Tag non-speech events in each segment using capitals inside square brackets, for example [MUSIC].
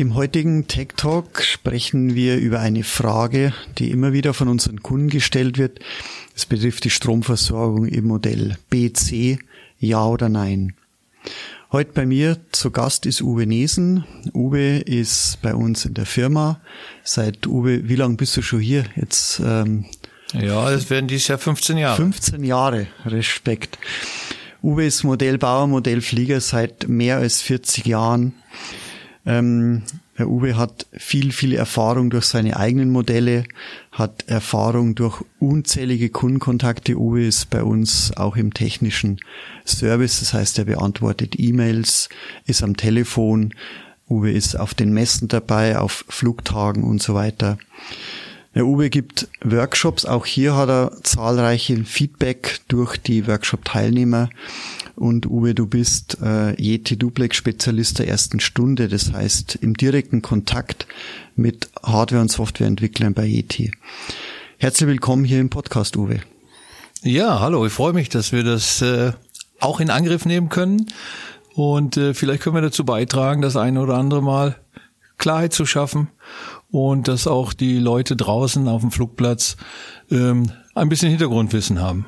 Im heutigen Tech Talk sprechen wir über eine Frage, die immer wieder von unseren Kunden gestellt wird. Es betrifft die Stromversorgung im Modell BC, ja oder nein. Heute bei mir zu Gast ist Uwe Nesen. Uwe ist bei uns in der Firma. Seit Uwe, wie lange bist du schon hier? Jetzt ähm, ja, es werden dieses Jahr 15 Jahre. 15 Jahre, Respekt. Uwe ist Modellbauer, Modellflieger seit mehr als 40 Jahren. Ähm, Herr Uwe hat viel, viel Erfahrung durch seine eigenen Modelle, hat Erfahrung durch unzählige Kundenkontakte. Uwe ist bei uns auch im technischen Service, das heißt, er beantwortet E-Mails, ist am Telefon. Uwe ist auf den Messen dabei, auf Flugtagen und so weiter. Der Uwe gibt Workshops. Auch hier hat er zahlreiche Feedback durch die Workshop-Teilnehmer und Uwe, du bist äh, Yeti Duplex Spezialist der ersten Stunde, das heißt im direkten Kontakt mit Hardware- und Softwareentwicklern bei Yeti. Herzlich willkommen hier im Podcast, Uwe. Ja, hallo, ich freue mich, dass wir das äh, auch in Angriff nehmen können und äh, vielleicht können wir dazu beitragen, das eine oder andere Mal Klarheit zu schaffen und dass auch die Leute draußen auf dem Flugplatz ähm, ein bisschen Hintergrundwissen haben.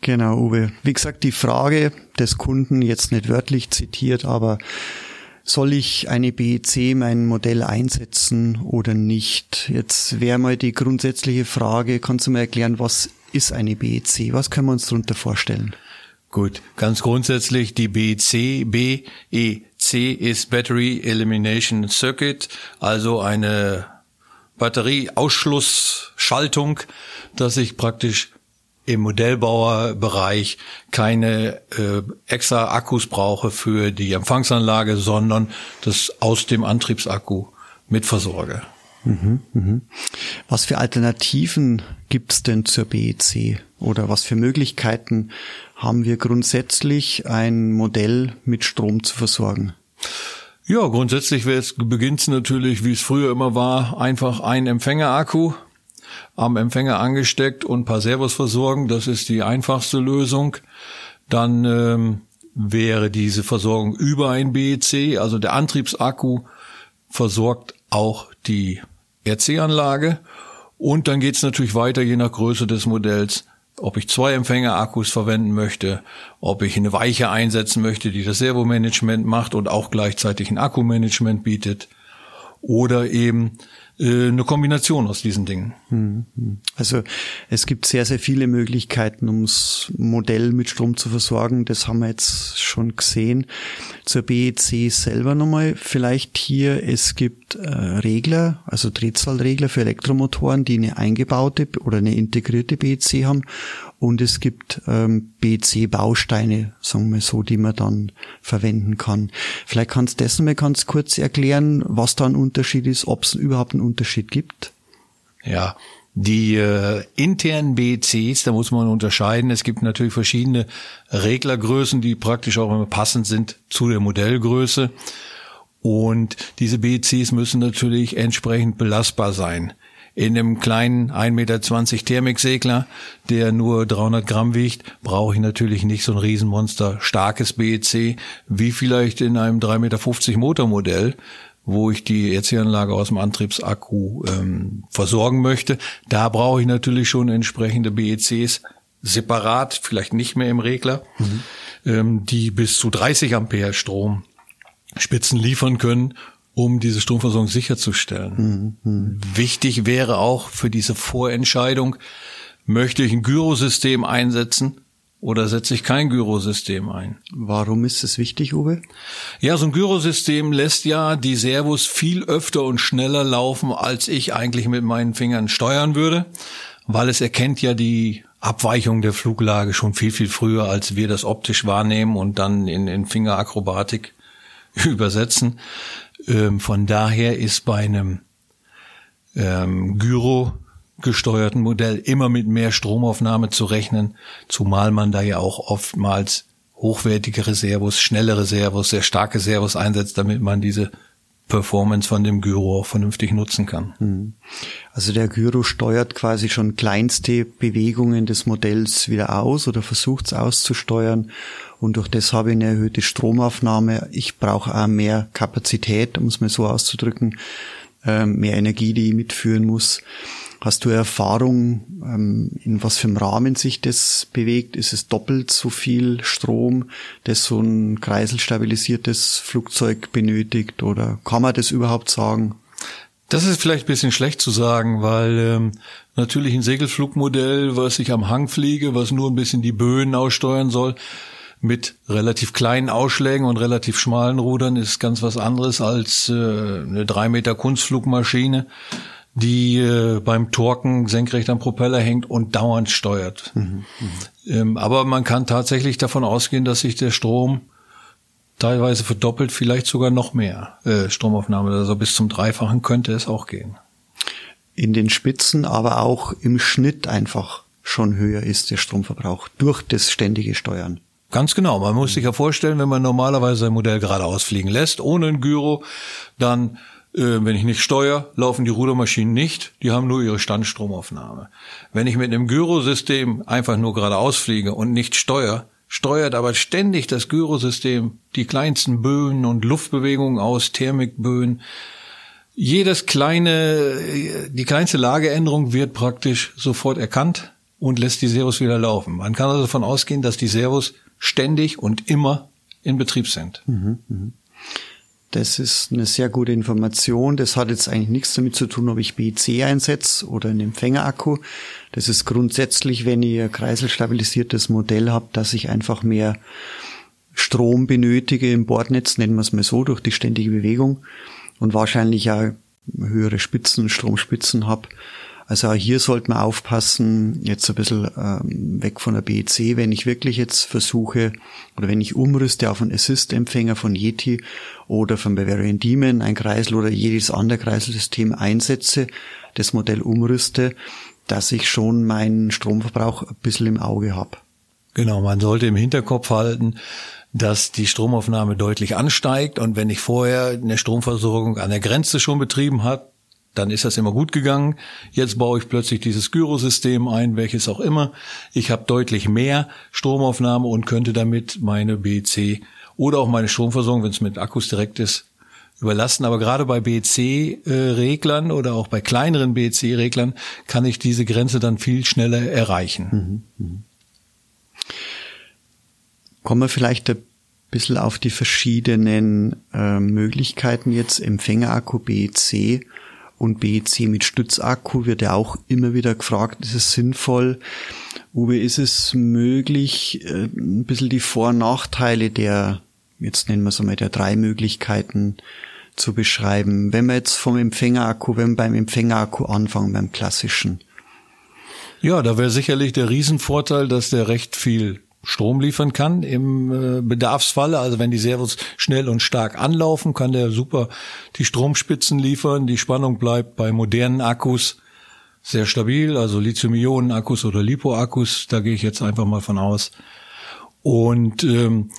Genau, Uwe. Wie gesagt, die Frage des Kunden jetzt nicht wörtlich zitiert, aber soll ich eine BEC mein Modell einsetzen oder nicht? Jetzt wäre mal die grundsätzliche Frage, kannst du mir erklären, was ist eine BEC? Was können wir uns darunter vorstellen? Gut, ganz grundsätzlich die BEC, BEC ist Battery Elimination Circuit, also eine Batterieausschlussschaltung, dass ich praktisch im Modellbauerbereich keine äh, extra Akkus brauche für die Empfangsanlage, sondern das aus dem Antriebsakku mitversorge. Mhm, mhm. Was für Alternativen gibt's denn zur BEC oder was für Möglichkeiten haben wir grundsätzlich, ein Modell mit Strom zu versorgen? Ja, grundsätzlich beginnt es natürlich, wie es früher immer war, einfach ein Empfängerakku am Empfänger angesteckt und paar Servos versorgen. Das ist die einfachste Lösung. Dann ähm, wäre diese Versorgung über ein BEC, also der Antriebsakku versorgt auch die RC-Anlage. Und dann geht's natürlich weiter, je nach Größe des Modells, ob ich zwei Empfängerakkus verwenden möchte, ob ich eine Weiche einsetzen möchte, die das Servomanagement macht und auch gleichzeitig ein Akkumanagement bietet. Oder eben äh, eine Kombination aus diesen Dingen. Hm, hm. Also es gibt sehr, sehr viele Möglichkeiten, ums Modell mit Strom zu versorgen. Das haben wir jetzt schon gesehen. Zur BEC selber nochmal vielleicht hier. Es gibt Regler, also Drehzahlregler für Elektromotoren, die eine eingebaute oder eine integrierte BEC haben. Und es gibt ähm, BC-Bausteine, sagen wir so, die man dann verwenden kann. Vielleicht kannst du das mal ganz kurz erklären, was da ein Unterschied ist, ob es überhaupt einen Unterschied gibt. Ja, die äh, internen BECs, da muss man unterscheiden. Es gibt natürlich verschiedene Reglergrößen, die praktisch auch immer passend sind zu der Modellgröße. Und diese BECs müssen natürlich entsprechend belastbar sein in einem kleinen 1,20 Meter Thermiksegler, der nur 300 Gramm wiegt, brauche ich natürlich nicht so ein Riesenmonster starkes BEC, wie vielleicht in einem 3,50 Meter Motormodell, wo ich die EC-Anlage aus dem Antriebsakku ähm, versorgen möchte. Da brauche ich natürlich schon entsprechende BECs separat, vielleicht nicht mehr im Regler, mhm. ähm, die bis zu 30 Ampere Strom Spitzen liefern können um diese Stromversorgung sicherzustellen. Mhm. Wichtig wäre auch für diese Vorentscheidung, möchte ich ein Gyrosystem einsetzen oder setze ich kein Gyrosystem ein? Warum ist es wichtig, Uwe? Ja, so ein Gyrosystem lässt ja die Servos viel öfter und schneller laufen, als ich eigentlich mit meinen Fingern steuern würde, weil es erkennt ja die Abweichung der Fluglage schon viel, viel früher, als wir das optisch wahrnehmen und dann in, in Fingerakrobatik [LAUGHS] übersetzen. Ähm, von daher ist bei einem ähm, Gyro gesteuerten Modell immer mit mehr Stromaufnahme zu rechnen, zumal man da ja auch oftmals hochwertige Reservos, schnelle Reservos, sehr starke Servos einsetzt, damit man diese Performance von dem Gyro auch vernünftig nutzen kann. Hm. Also der Gyro steuert quasi schon kleinste Bewegungen des Modells wieder aus oder versucht es auszusteuern und durch das habe ich eine erhöhte Stromaufnahme. Ich brauche auch mehr Kapazität, um es mal so auszudrücken, ähm, mehr Energie, die ich mitführen muss. Hast du Erfahrung, ähm, in was für einem Rahmen sich das bewegt? Ist es doppelt so viel Strom, das so ein kreiselstabilisiertes Flugzeug benötigt? Oder kann man das überhaupt sagen? Das ist vielleicht ein bisschen schlecht zu sagen, weil ähm, natürlich ein Segelflugmodell, was ich am Hang fliege, was nur ein bisschen die Böen aussteuern soll, mit relativ kleinen Ausschlägen und relativ schmalen Rudern ist ganz was anderes als äh, eine drei Meter Kunstflugmaschine die äh, beim Torken senkrecht am Propeller hängt und dauernd steuert. Mhm, ähm, aber man kann tatsächlich davon ausgehen, dass sich der Strom teilweise verdoppelt, vielleicht sogar noch mehr äh, Stromaufnahme, also bis zum Dreifachen könnte es auch gehen. In den Spitzen, aber auch im Schnitt einfach schon höher ist der Stromverbrauch durch das ständige Steuern. Ganz genau. Man muss sich ja vorstellen, wenn man normalerweise ein Modell geradeaus fliegen lässt, ohne ein Gyro, dann wenn ich nicht steuere, laufen die Rudermaschinen nicht, die haben nur ihre Standstromaufnahme. Wenn ich mit einem Gyrosystem einfach nur geradeaus fliege und nicht steuere, steuert aber ständig das Gyrosystem die kleinsten Böen und Luftbewegungen aus, Thermikböen. Jedes kleine, die kleinste Lageänderung wird praktisch sofort erkannt und lässt die Servos wieder laufen. Man kann also davon ausgehen, dass die Servos ständig und immer in Betrieb sind. Mhm, mh. Das ist eine sehr gute Information. Das hat jetzt eigentlich nichts damit zu tun, ob ich BC einsetze oder einen Empfängerakku. Das ist grundsätzlich, wenn ein kreiselstabilisiertes Modell habe, dass ich einfach mehr Strom benötige im Bordnetz, nennen wir es mal so, durch die ständige Bewegung und wahrscheinlich auch höhere Spitzen, Stromspitzen habe. Also auch hier sollte man aufpassen, jetzt ein bisschen ähm, weg von der BEC, wenn ich wirklich jetzt versuche oder wenn ich umrüste auf einen Assist-Empfänger von Yeti oder von Bavarian Demon, ein Kreisel oder jedes andere Kreiselsystem einsetze, das Modell umrüste, dass ich schon meinen Stromverbrauch ein bisschen im Auge habe. Genau, man sollte im Hinterkopf halten, dass die Stromaufnahme deutlich ansteigt und wenn ich vorher eine Stromversorgung an der Grenze schon betrieben habe, dann ist das immer gut gegangen. Jetzt baue ich plötzlich dieses Gyrosystem ein, welches auch immer. Ich habe deutlich mehr Stromaufnahme und könnte damit meine BC oder auch meine Stromversorgung, wenn es mit Akkus direkt ist, überlassen. Aber gerade bei BC-Reglern oder auch bei kleineren BC-Reglern kann ich diese Grenze dann viel schneller erreichen. Mhm. Mhm. Kommen wir vielleicht ein bisschen auf die verschiedenen äh, Möglichkeiten jetzt Empfängerakku BC und BC mit Stützakku wird ja auch immer wieder gefragt, ist es sinnvoll? Uwe, ist es möglich, äh, ein bisschen die Vor- und Nachteile der, jetzt nennen wir es einmal, der drei Möglichkeiten zu beschreiben? Wenn wir jetzt vom Empfängerakku, wenn wir beim Empfängerakku anfangen, beim klassischen. Ja, da wäre sicherlich der Riesenvorteil, dass der recht viel Strom liefern kann im äh, Bedarfsfalle. Also wenn die Servos schnell und stark anlaufen, kann der super die Stromspitzen liefern. Die Spannung bleibt bei modernen Akkus sehr stabil, also Lithium-Ionen-Akkus oder Lipo-Akkus, da gehe ich jetzt einfach mal von aus. Und ähm,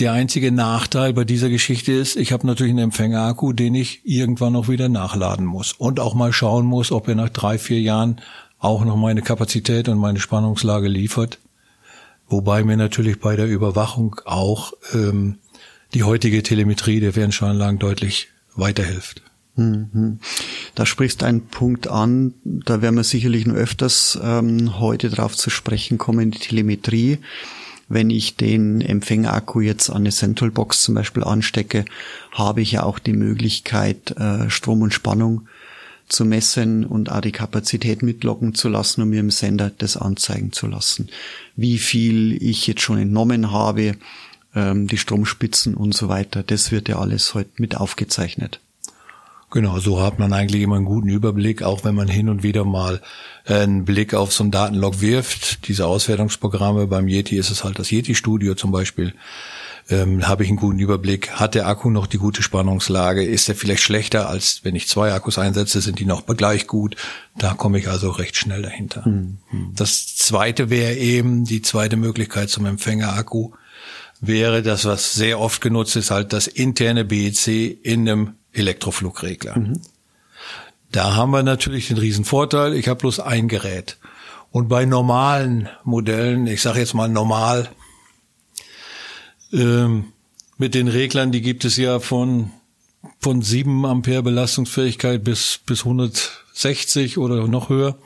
der einzige Nachteil bei dieser Geschichte ist, ich habe natürlich einen Empfängerakku, den ich irgendwann noch wieder nachladen muss und auch mal schauen muss, ob er nach drei, vier Jahren auch noch meine Kapazität und meine Spannungslage liefert. Wobei mir natürlich bei der Überwachung auch ähm, die heutige Telemetrie der Fernsteueranlagen deutlich weiterhilft. Mhm. Da sprichst einen Punkt an, da werden wir sicherlich noch öfters ähm, heute drauf zu sprechen kommen, die Telemetrie. Wenn ich den Empfängerakku jetzt an eine Central Box zum Beispiel anstecke, habe ich ja auch die Möglichkeit, äh, Strom und Spannung zu messen und auch die Kapazität mitloggen zu lassen, um mir im Sender das anzeigen zu lassen. Wie viel ich jetzt schon entnommen habe, ähm, die Stromspitzen und so weiter, das wird ja alles heute mit aufgezeichnet. Genau, so hat man eigentlich immer einen guten Überblick, auch wenn man hin und wieder mal einen Blick auf so einen Datenlog wirft. Diese Auswertungsprogramme beim Yeti ist es halt das Yeti Studio zum Beispiel. Ähm, habe ich einen guten Überblick, hat der Akku noch die gute Spannungslage, ist er vielleicht schlechter, als wenn ich zwei Akkus einsetze, sind die noch gleich gut. Da komme ich also recht schnell dahinter. Mhm. Das zweite wäre eben die zweite Möglichkeit zum Empfängerakku wäre das, was sehr oft genutzt ist, halt das interne BEC in einem Elektroflugregler. Mhm. Da haben wir natürlich den riesen Vorteil, ich habe bloß ein Gerät. Und bei normalen Modellen, ich sage jetzt mal normal, ähm, mit den Reglern, die gibt es ja von von 7 Ampere Belastungsfähigkeit bis bis 160 oder noch höher,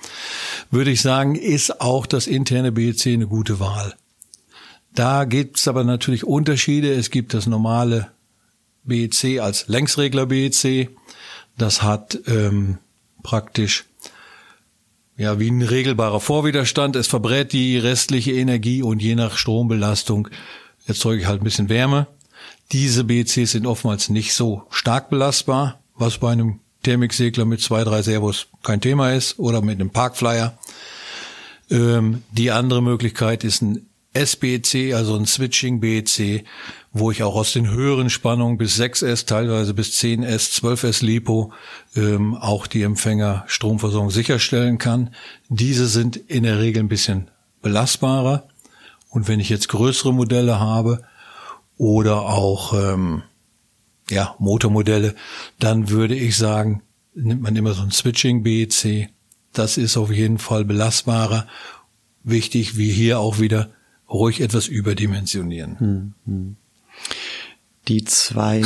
würde ich sagen, ist auch das interne BEC eine gute Wahl. Da gibt es aber natürlich Unterschiede. Es gibt das normale BEC als Längsregler BEC. Das hat ähm, praktisch ja wie ein regelbarer Vorwiderstand. Es verbrät die restliche Energie und je nach Strombelastung erzeuge ich halt ein bisschen Wärme. Diese BECs sind oftmals nicht so stark belastbar, was bei einem Thermiksegler mit zwei, drei Servos kein Thema ist oder mit einem Parkflyer. Ähm, die andere Möglichkeit ist ein SBC, also ein Switching BEC, wo ich auch aus den höheren Spannungen bis 6S, teilweise bis 10S, 12S LiPo ähm, auch die Empfänger Stromversorgung sicherstellen kann. Diese sind in der Regel ein bisschen belastbarer. Und wenn ich jetzt größere Modelle habe oder auch ähm, ja, Motormodelle, dann würde ich sagen, nimmt man immer so ein Switching BEC. Das ist auf jeden Fall belastbarer. Wichtig, wie hier auch wieder, ruhig etwas überdimensionieren. Hm, hm. Die zwei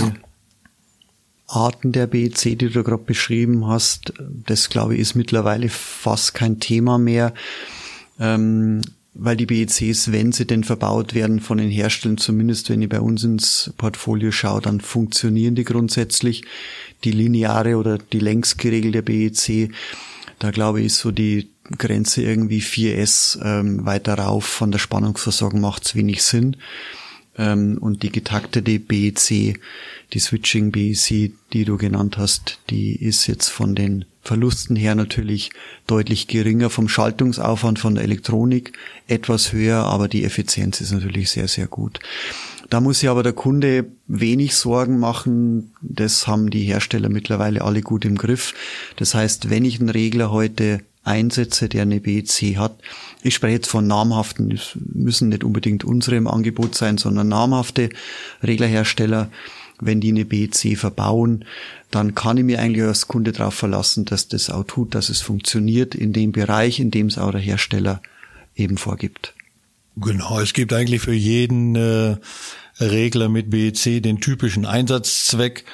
Arten der BEC, die du gerade beschrieben hast, das glaube ich ist mittlerweile fast kein Thema mehr, ähm, weil die BECs, wenn sie denn verbaut werden von den Herstellern, zumindest wenn ich bei uns ins Portfolio schaue, dann funktionieren die grundsätzlich. Die lineare oder die längs geregelte BEC, da glaube ich, ist so die Grenze irgendwie 4S ähm, weiter rauf von der Spannungsversorgung macht's wenig Sinn. Ähm, und die getaktete BEC, die Switching BEC, die du genannt hast, die ist jetzt von den Verlusten her natürlich deutlich geringer, vom Schaltungsaufwand von der Elektronik etwas höher, aber die Effizienz ist natürlich sehr, sehr gut. Da muss sich aber der Kunde wenig Sorgen machen. Das haben die Hersteller mittlerweile alle gut im Griff. Das heißt, wenn ich einen Regler heute einsetze, der eine BEC hat. Ich spreche jetzt von namhaften, müssen nicht unbedingt unsere im Angebot sein, sondern namhafte Reglerhersteller. Wenn die eine BEC verbauen, dann kann ich mir eigentlich als Kunde darauf verlassen, dass das auch tut, dass es funktioniert in dem Bereich, in dem es auch der Hersteller eben vorgibt. Genau, es gibt eigentlich für jeden äh, Regler mit BEC den typischen Einsatzzweck.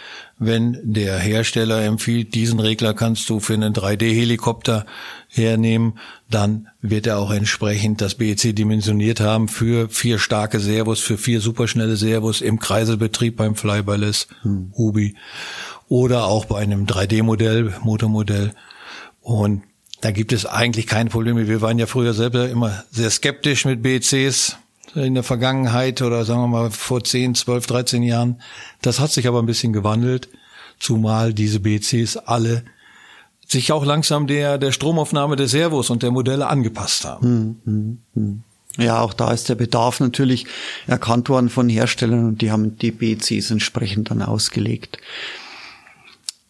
Wenn der Hersteller empfiehlt, diesen Regler kannst du für einen 3D-Helikopter hernehmen, dann wird er auch entsprechend das BEC dimensioniert haben für vier starke Servos, für vier superschnelle Servos im Kreiselbetrieb beim Flyballis, hm. Ubi oder auch bei einem 3D-Modell, Motormodell. Und da gibt es eigentlich keine Probleme. Wir waren ja früher selber immer sehr skeptisch mit BECs in der Vergangenheit oder sagen wir mal vor 10, 12, 13 Jahren. Das hat sich aber ein bisschen gewandelt, zumal diese BCs alle sich auch langsam der, der Stromaufnahme der Servos und der Modelle angepasst haben. Hm, hm, hm. Ja, auch da ist der Bedarf natürlich erkannt worden von Herstellern und die haben die BCs entsprechend dann ausgelegt.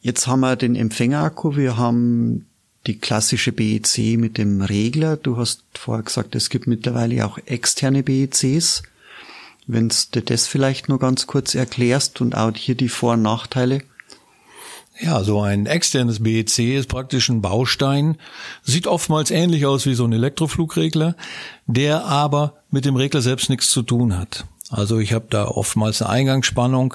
Jetzt haben wir den Empfängerakku, wir haben die klassische BEC mit dem Regler. Du hast vorher gesagt, es gibt mittlerweile auch externe BECs. Wenn du das vielleicht nur ganz kurz erklärst und auch hier die Vor- und Nachteile. Ja, so ein externes BEC ist praktisch ein Baustein, sieht oftmals ähnlich aus wie so ein Elektroflugregler, der aber mit dem Regler selbst nichts zu tun hat. Also ich habe da oftmals eine Eingangsspannung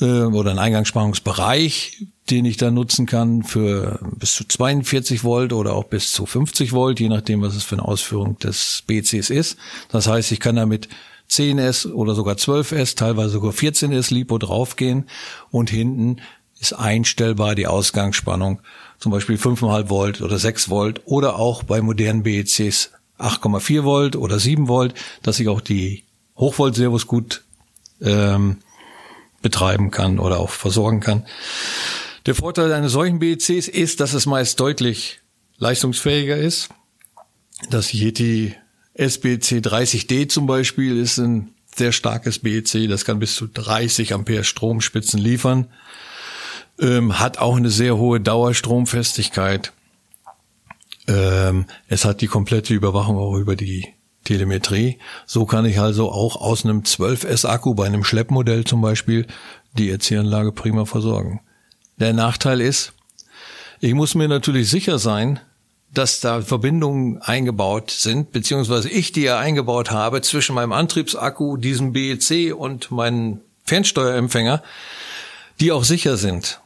äh, oder einen Eingangsspannungsbereich, den ich da nutzen kann für bis zu 42 Volt oder auch bis zu 50 Volt, je nachdem, was es für eine Ausführung des BCs ist. Das heißt, ich kann damit 10S oder sogar 12S, teilweise sogar 14S LiPo draufgehen und hinten ist einstellbar die Ausgangsspannung, zum Beispiel 5,5 Volt oder 6 Volt oder auch bei modernen BECs 8,4 Volt oder 7 Volt, dass ich auch die Hochvolt-Servos gut ähm, betreiben kann oder auch versorgen kann. Der Vorteil eines solchen BECs ist, dass es meist deutlich leistungsfähiger ist. Das Yeti SBC 30D zum Beispiel ist ein sehr starkes BEC, das kann bis zu 30 Ampere Stromspitzen liefern, ähm, hat auch eine sehr hohe Dauerstromfestigkeit. Ähm, es hat die komplette Überwachung auch über die Telemetrie. So kann ich also auch aus einem 12S Akku bei einem Schleppmodell zum Beispiel die EC-Anlage prima versorgen. Der Nachteil ist, ich muss mir natürlich sicher sein, dass da Verbindungen eingebaut sind, beziehungsweise ich die ja eingebaut habe zwischen meinem Antriebsakku, diesem BEC und meinem Fernsteuerempfänger, die auch sicher sind.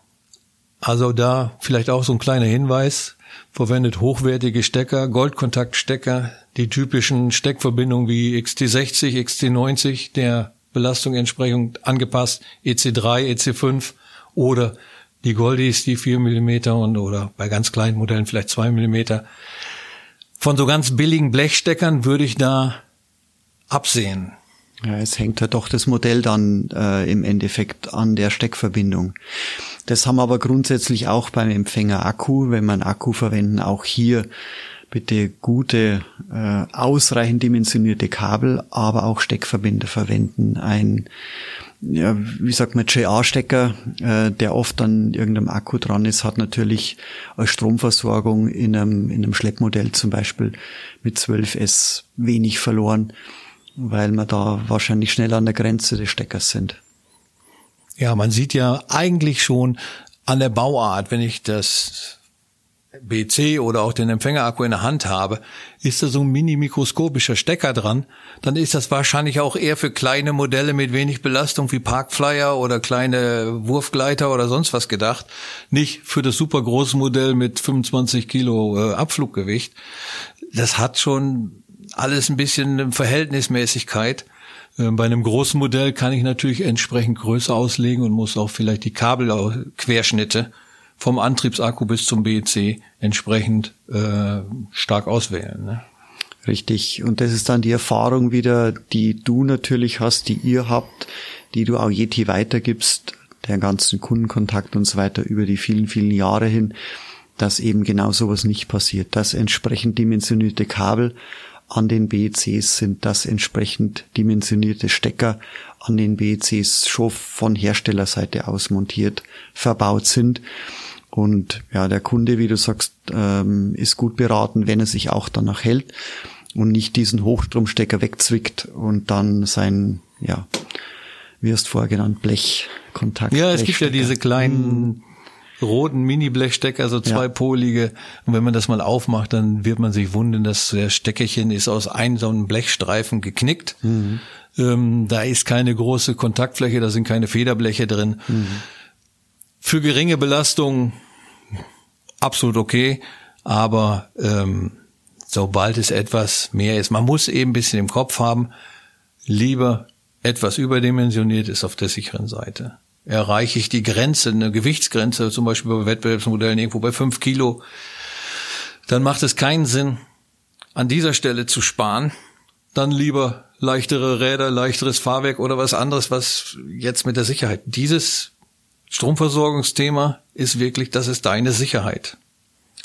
Also da vielleicht auch so ein kleiner Hinweis, verwendet hochwertige Stecker, Goldkontaktstecker, die typischen Steckverbindungen wie XT60, XT90, der Belastung entsprechend angepasst, EC3, EC5 oder die Goldies, die vier Millimeter und oder bei ganz kleinen Modellen vielleicht zwei Millimeter. Von so ganz billigen Blechsteckern würde ich da absehen. Ja, es hängt ja doch das Modell dann äh, im Endeffekt an der Steckverbindung. Das haben wir aber grundsätzlich auch beim Empfänger Akku. Wenn einen Akku verwenden, auch hier bitte gute, äh, ausreichend dimensionierte Kabel, aber auch Steckverbinder verwenden. Ein ja, wie sagt man, JA-Stecker, äh, der oft an irgendeinem Akku dran ist, hat natürlich als Stromversorgung in einem, in einem Schleppmodell zum Beispiel mit 12S wenig verloren, weil wir da wahrscheinlich schnell an der Grenze des Steckers sind. Ja, man sieht ja eigentlich schon an der Bauart, wenn ich das BC oder auch den Empfängerakku in der Hand habe, ist da so ein mini-mikroskopischer Stecker dran, dann ist das wahrscheinlich auch eher für kleine Modelle mit wenig Belastung wie Parkflyer oder kleine Wurfgleiter oder sonst was gedacht. Nicht für das super große Modell mit 25 Kilo äh, Abfluggewicht. Das hat schon alles ein bisschen Verhältnismäßigkeit. Äh, bei einem großen Modell kann ich natürlich entsprechend größer auslegen und muss auch vielleicht die Kabelquerschnitte vom Antriebsakku bis zum BEC entsprechend äh, stark auswählen. Ne? Richtig. Und das ist dann die Erfahrung wieder, die du natürlich hast, die ihr habt, die du auch Yeti weitergibst, der ganzen Kundenkontakt und so weiter über die vielen, vielen Jahre hin, dass eben genau sowas nicht passiert, dass entsprechend dimensionierte Kabel an den BECs sind, dass entsprechend dimensionierte Stecker an den BECs schon von Herstellerseite aus montiert verbaut sind. Und ja, der Kunde, wie du sagst, ähm, ist gut beraten, wenn er sich auch danach hält und nicht diesen Hochstromstecker wegzwickt und dann sein, ja, wie hast vorher genannt, Blechkontakt. Ja, es gibt ja diese kleinen hm. roten Mini-Blechstecker, so zweipolige. Ja. Und wenn man das mal aufmacht, dann wird man sich wundern, dass der Steckerchen ist aus einem so einem Blechstreifen geknickt. Mhm. Ähm, da ist keine große Kontaktfläche, da sind keine Federbleche drin. Mhm. Für geringe Belastung absolut okay, aber ähm, sobald es etwas mehr ist, man muss eben ein bisschen im Kopf haben, lieber etwas überdimensioniert ist auf der sicheren Seite. Erreiche ich die Grenze, eine Gewichtsgrenze, zum Beispiel bei Wettbewerbsmodellen irgendwo bei fünf Kilo, dann macht es keinen Sinn, an dieser Stelle zu sparen. Dann lieber leichtere Räder, leichteres Fahrwerk oder was anderes, was jetzt mit der Sicherheit. Dieses Stromversorgungsthema ist wirklich, das ist deine Sicherheit.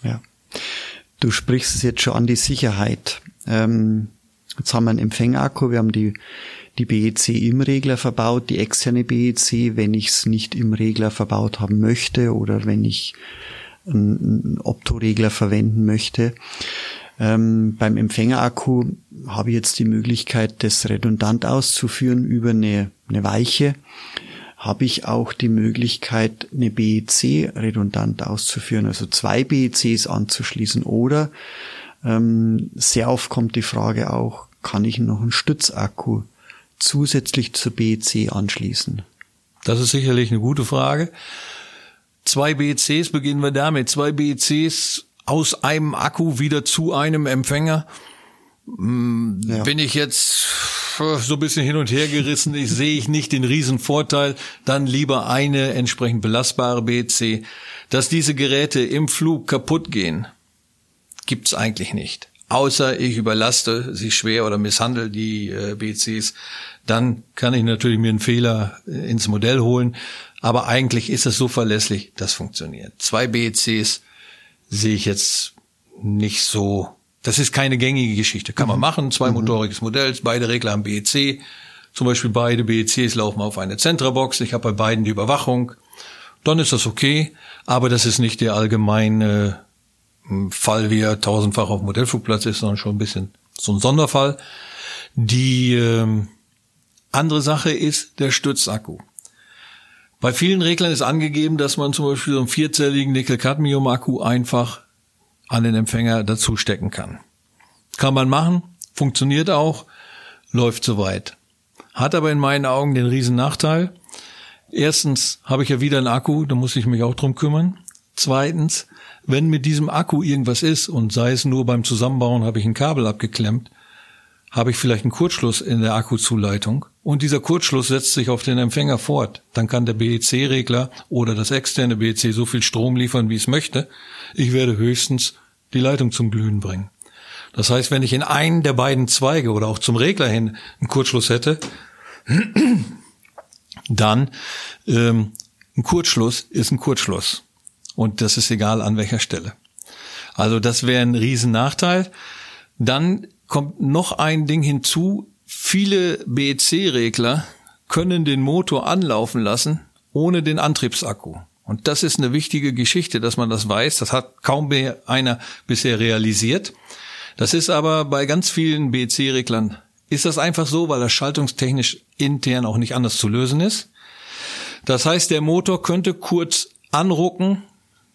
Ja. Du sprichst es jetzt schon an die Sicherheit. Ähm, jetzt haben wir einen Empfängerakku, wir haben die, die BEC im Regler verbaut, die externe BEC, wenn ich es nicht im Regler verbaut haben möchte oder wenn ich einen Optoregler verwenden möchte. Ähm, beim Empfängerakku habe ich jetzt die Möglichkeit, das redundant auszuführen über eine, eine Weiche habe ich auch die Möglichkeit, eine BEC redundant auszuführen, also zwei BECs anzuschließen. Oder ähm, sehr oft kommt die Frage auch, kann ich noch einen Stützakku zusätzlich zur BEC anschließen? Das ist sicherlich eine gute Frage. Zwei BECs beginnen wir damit. Zwei BECs aus einem Akku wieder zu einem Empfänger. Hm, ja. Bin ich jetzt so ein bisschen hin und her gerissen. Ich sehe ich nicht den Riesenvorteil. Dann lieber eine entsprechend belastbare BC. Dass diese Geräte im Flug kaputt gehen, gibt's eigentlich nicht. Außer ich überlaste sie schwer oder misshandle die äh, BCs, dann kann ich natürlich mir einen Fehler äh, ins Modell holen. Aber eigentlich ist es so verlässlich, das funktioniert. Zwei BCs sehe ich jetzt nicht so das ist keine gängige Geschichte. Kann man mhm. machen, zwei mhm. motoriges Modell, beide Regler haben BEC, zum Beispiel beide BECs laufen auf eine Zentrabox, ich habe bei beiden die Überwachung, dann ist das okay, aber das ist nicht der allgemeine hm, Fall, wie er tausendfach auf dem Modellflugplatz ist, sondern schon ein bisschen so ein Sonderfall. Die ähm, andere Sache ist der Stützakku. Bei vielen Reglern ist angegeben, dass man zum Beispiel so einen vierzelligen Nickel-Cadmium-Akku einfach an den Empfänger dazu stecken kann. Kann man machen, funktioniert auch, läuft soweit. Hat aber in meinen Augen den riesen Nachteil. Erstens habe ich ja wieder einen Akku, da muss ich mich auch drum kümmern. Zweitens, wenn mit diesem Akku irgendwas ist und sei es nur beim Zusammenbauen habe ich ein Kabel abgeklemmt, habe ich vielleicht einen Kurzschluss in der Akkuzuleitung und dieser Kurzschluss setzt sich auf den Empfänger fort. Dann kann der BEC-Regler oder das externe BEC so viel Strom liefern, wie es möchte. Ich werde höchstens die Leitung zum Glühen bringen. Das heißt, wenn ich in einen der beiden Zweige oder auch zum Regler hin einen Kurzschluss hätte, dann ähm, ein Kurzschluss ist ein Kurzschluss. Und das ist egal an welcher Stelle. Also das wäre ein Riesennachteil. Dann kommt noch ein Ding hinzu. Viele BEC-Regler können den Motor anlaufen lassen ohne den Antriebsakku. Und das ist eine wichtige Geschichte, dass man das weiß. Das hat kaum einer bisher realisiert. Das ist aber bei ganz vielen BEC-Reglern ist das einfach so, weil das schaltungstechnisch intern auch nicht anders zu lösen ist. Das heißt, der Motor könnte kurz anrucken,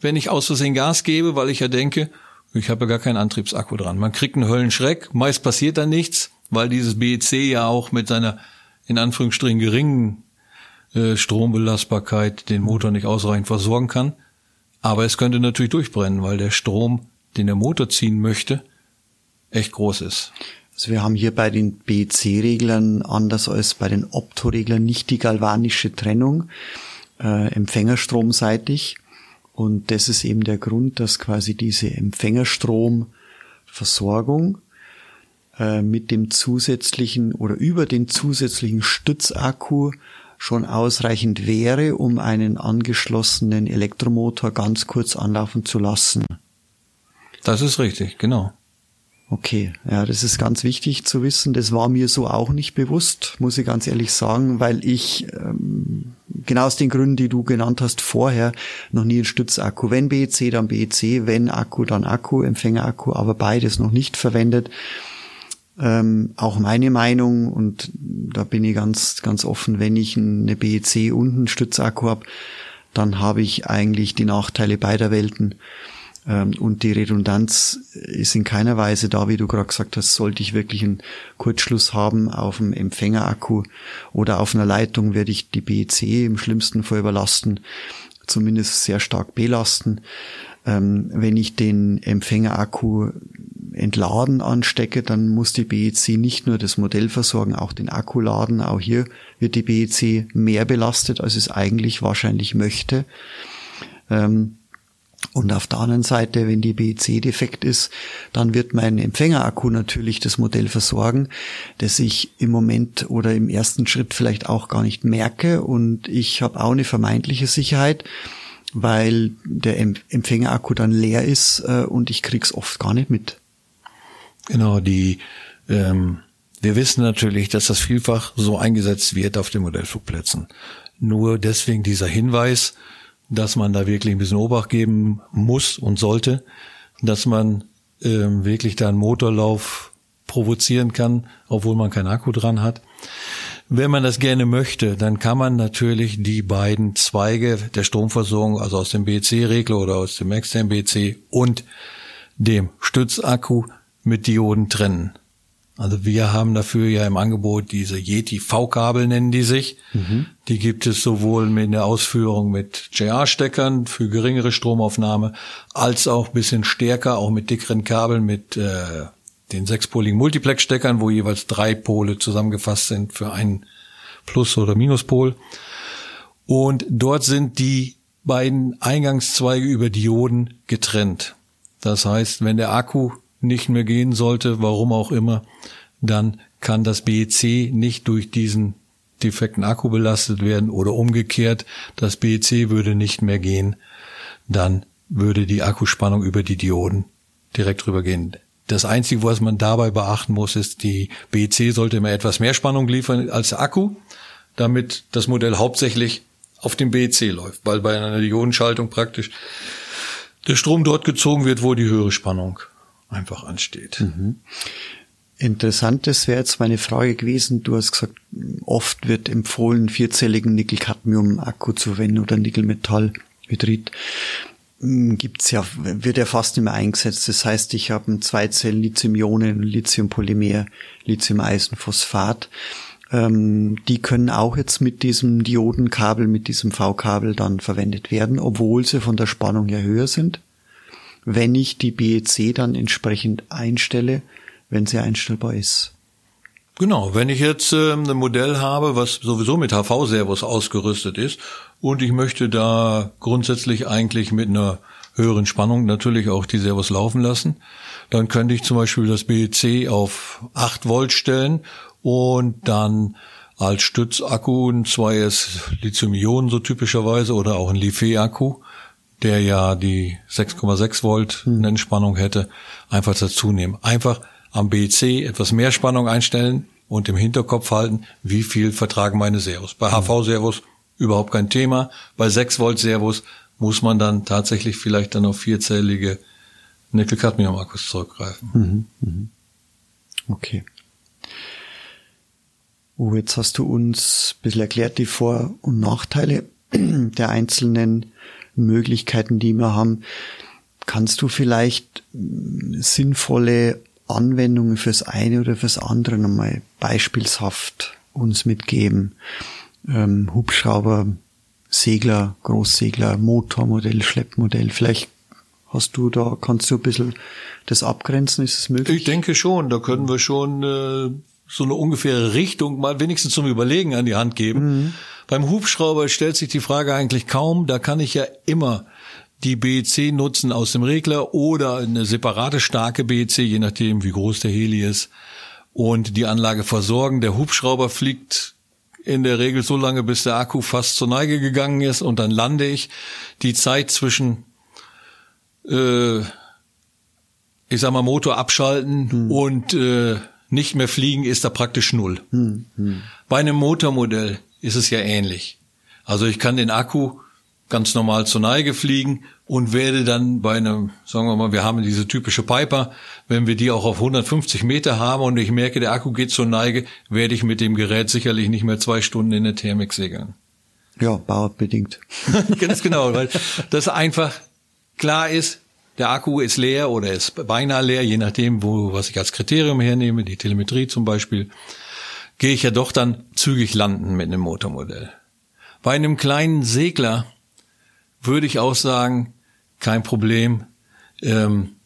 wenn ich aus Versehen Gas gebe, weil ich ja denke, ich habe ja gar keinen Antriebsakku dran. Man kriegt einen Höllenschreck, meist passiert da nichts, weil dieses BEC ja auch mit seiner in Anführungsstrichen geringen äh, Strombelastbarkeit den Motor nicht ausreichend versorgen kann. Aber es könnte natürlich durchbrennen, weil der Strom, den der Motor ziehen möchte, echt groß ist. Also wir haben hier bei den BEC-Reglern anders als bei den Opto-Reglern nicht die galvanische Trennung äh, empfängerstromseitig, und das ist eben der Grund, dass quasi diese Empfängerstromversorgung äh, mit dem zusätzlichen oder über den zusätzlichen Stützakku schon ausreichend wäre, um einen angeschlossenen Elektromotor ganz kurz anlaufen zu lassen. Das ist richtig, genau. Okay, ja, das ist ganz wichtig zu wissen. Das war mir so auch nicht bewusst, muss ich ganz ehrlich sagen, weil ich ähm, genau aus den Gründen, die du genannt hast vorher, noch nie einen Stützakku. Wenn BEC, dann BEC, wenn Akku, dann Akku, Empfängerakku, aber beides noch nicht verwendet. Ähm, auch meine Meinung, und da bin ich ganz, ganz offen, wenn ich eine BEC und einen Stützakku habe, dann habe ich eigentlich die Nachteile beider Welten. Ähm, und die Redundanz ist in keiner Weise da, wie du gerade gesagt hast, sollte ich wirklich einen Kurzschluss haben auf dem Empfängerakku oder auf einer Leitung, werde ich die BEC im schlimmsten Fall überlasten, zumindest sehr stark belasten. Ähm, wenn ich den Empfängerakku entladen anstecke, dann muss die BEC nicht nur das Modell versorgen, auch den Akku laden. Auch hier wird die BEC mehr belastet, als es eigentlich wahrscheinlich möchte. Ähm, und auf der anderen Seite, wenn die BEC defekt ist, dann wird mein Empfängerakku natürlich das Modell versorgen, das ich im Moment oder im ersten Schritt vielleicht auch gar nicht merke. Und ich habe auch eine vermeintliche Sicherheit, weil der Empfängerakku dann leer ist äh, und ich krieg's oft gar nicht mit. Genau, die ähm, wir wissen natürlich, dass das vielfach so eingesetzt wird auf den Modellflugplätzen. Nur deswegen dieser Hinweis, dass man da wirklich ein bisschen Obacht geben muss und sollte, dass man ähm, wirklich da einen Motorlauf provozieren kann, obwohl man keinen Akku dran hat. Wenn man das gerne möchte, dann kann man natürlich die beiden Zweige der Stromversorgung, also aus dem BC-Regler oder aus dem externen BC und dem Stützakku mit Dioden trennen. Also wir haben dafür ja im Angebot diese Yeti V-Kabel nennen die sich. Mhm. Die gibt es sowohl in der Ausführung mit JR-Steckern für geringere Stromaufnahme, als auch bisschen stärker, auch mit dickeren Kabeln mit äh, den sechspoligen Multiplex-Steckern, wo jeweils drei Pole zusammengefasst sind für einen Plus- oder Minuspol. Und dort sind die beiden Eingangszweige über Dioden getrennt. Das heißt, wenn der Akku nicht mehr gehen sollte, warum auch immer, dann kann das BEC nicht durch diesen defekten Akku belastet werden oder umgekehrt, das BEC würde nicht mehr gehen, dann würde die Akkuspannung über die Dioden direkt rübergehen. Das Einzige, was man dabei beachten muss, ist, die BEC sollte immer etwas mehr Spannung liefern als Akku, damit das Modell hauptsächlich auf dem BEC läuft, weil bei einer Ionenschaltung praktisch der Strom dort gezogen wird, wo die höhere Spannung einfach ansteht. Mhm. Interessantes wäre jetzt meine Frage gewesen. Du hast gesagt, oft wird empfohlen, vierzelligen Nickel-Cadmium-Akku zu verwenden oder Nickel-Metall-Hydrid. Hm, gibt's ja, wird ja fast immer eingesetzt. Das heißt, ich habe ein Zweizellen Lithium-Ionen, Lithium-Polymer, Lithium-Eisenphosphat. Ähm, die können auch jetzt mit diesem Diodenkabel, mit diesem V-Kabel dann verwendet werden, obwohl sie von der Spannung ja höher sind. Wenn ich die BEC dann entsprechend einstelle, wenn sie einstellbar ist. Genau, wenn ich jetzt äh, ein Modell habe, was sowieso mit HV-Servos ausgerüstet ist und ich möchte da grundsätzlich eigentlich mit einer höheren Spannung natürlich auch die Servos laufen lassen, dann könnte ich zum Beispiel das BEC auf 8 Volt stellen und dann als Stützakku ein 2S Lithium-Ionen so typischerweise oder auch ein Li-Fe-Akku, der ja die 6,6 Volt hm. Nennspannung hätte, einfach dazu nehmen. Einfach am BC etwas mehr Spannung einstellen und im Hinterkopf halten, wie viel vertragen meine Servos. Bei HV-Servos überhaupt kein Thema. Bei 6 Volt Servos muss man dann tatsächlich vielleicht dann auf vierzellige Nickel-Cadmium-Akkus zurückgreifen. Mhm, mhm. Okay. Oh, jetzt hast du uns ein bisschen erklärt die Vor- und Nachteile der einzelnen Möglichkeiten, die wir haben. Kannst du vielleicht sinnvolle Anwendungen fürs eine oder fürs andere nochmal beispielshaft uns mitgeben. Ähm, Hubschrauber, Segler, Großsegler, Motormodell, Schleppmodell. Vielleicht hast du da, kannst du ein bisschen das abgrenzen? Ist es möglich? Ich denke schon, da können wir schon äh, so eine ungefähre Richtung mal wenigstens zum Überlegen an die Hand geben. Mhm. Beim Hubschrauber stellt sich die Frage eigentlich kaum, da kann ich ja immer die BEC nutzen aus dem Regler oder eine separate starke BEC, je nachdem wie groß der Heli ist, und die Anlage versorgen. Der Hubschrauber fliegt in der Regel so lange, bis der Akku fast zur Neige gegangen ist und dann lande ich. Die Zeit zwischen, äh, ich sag mal, Motor abschalten hm. und äh, nicht mehr fliegen ist da praktisch null. Hm. Hm. Bei einem Motormodell ist es ja ähnlich. Also ich kann den Akku ganz normal zur Neige fliegen und werde dann bei einem, sagen wir mal, wir haben diese typische Piper, wenn wir die auch auf 150 Meter haben und ich merke, der Akku geht zur Neige, werde ich mit dem Gerät sicherlich nicht mehr zwei Stunden in der Thermik segeln. Ja, bauerbedingt. [LAUGHS] Ganz genau, weil das einfach klar ist, der Akku ist leer oder ist beinahe leer, je nachdem, wo, was ich als Kriterium hernehme, die Telemetrie zum Beispiel, gehe ich ja doch dann zügig landen mit einem Motormodell. Bei einem kleinen Segler würde ich auch sagen, kein Problem. Ähm,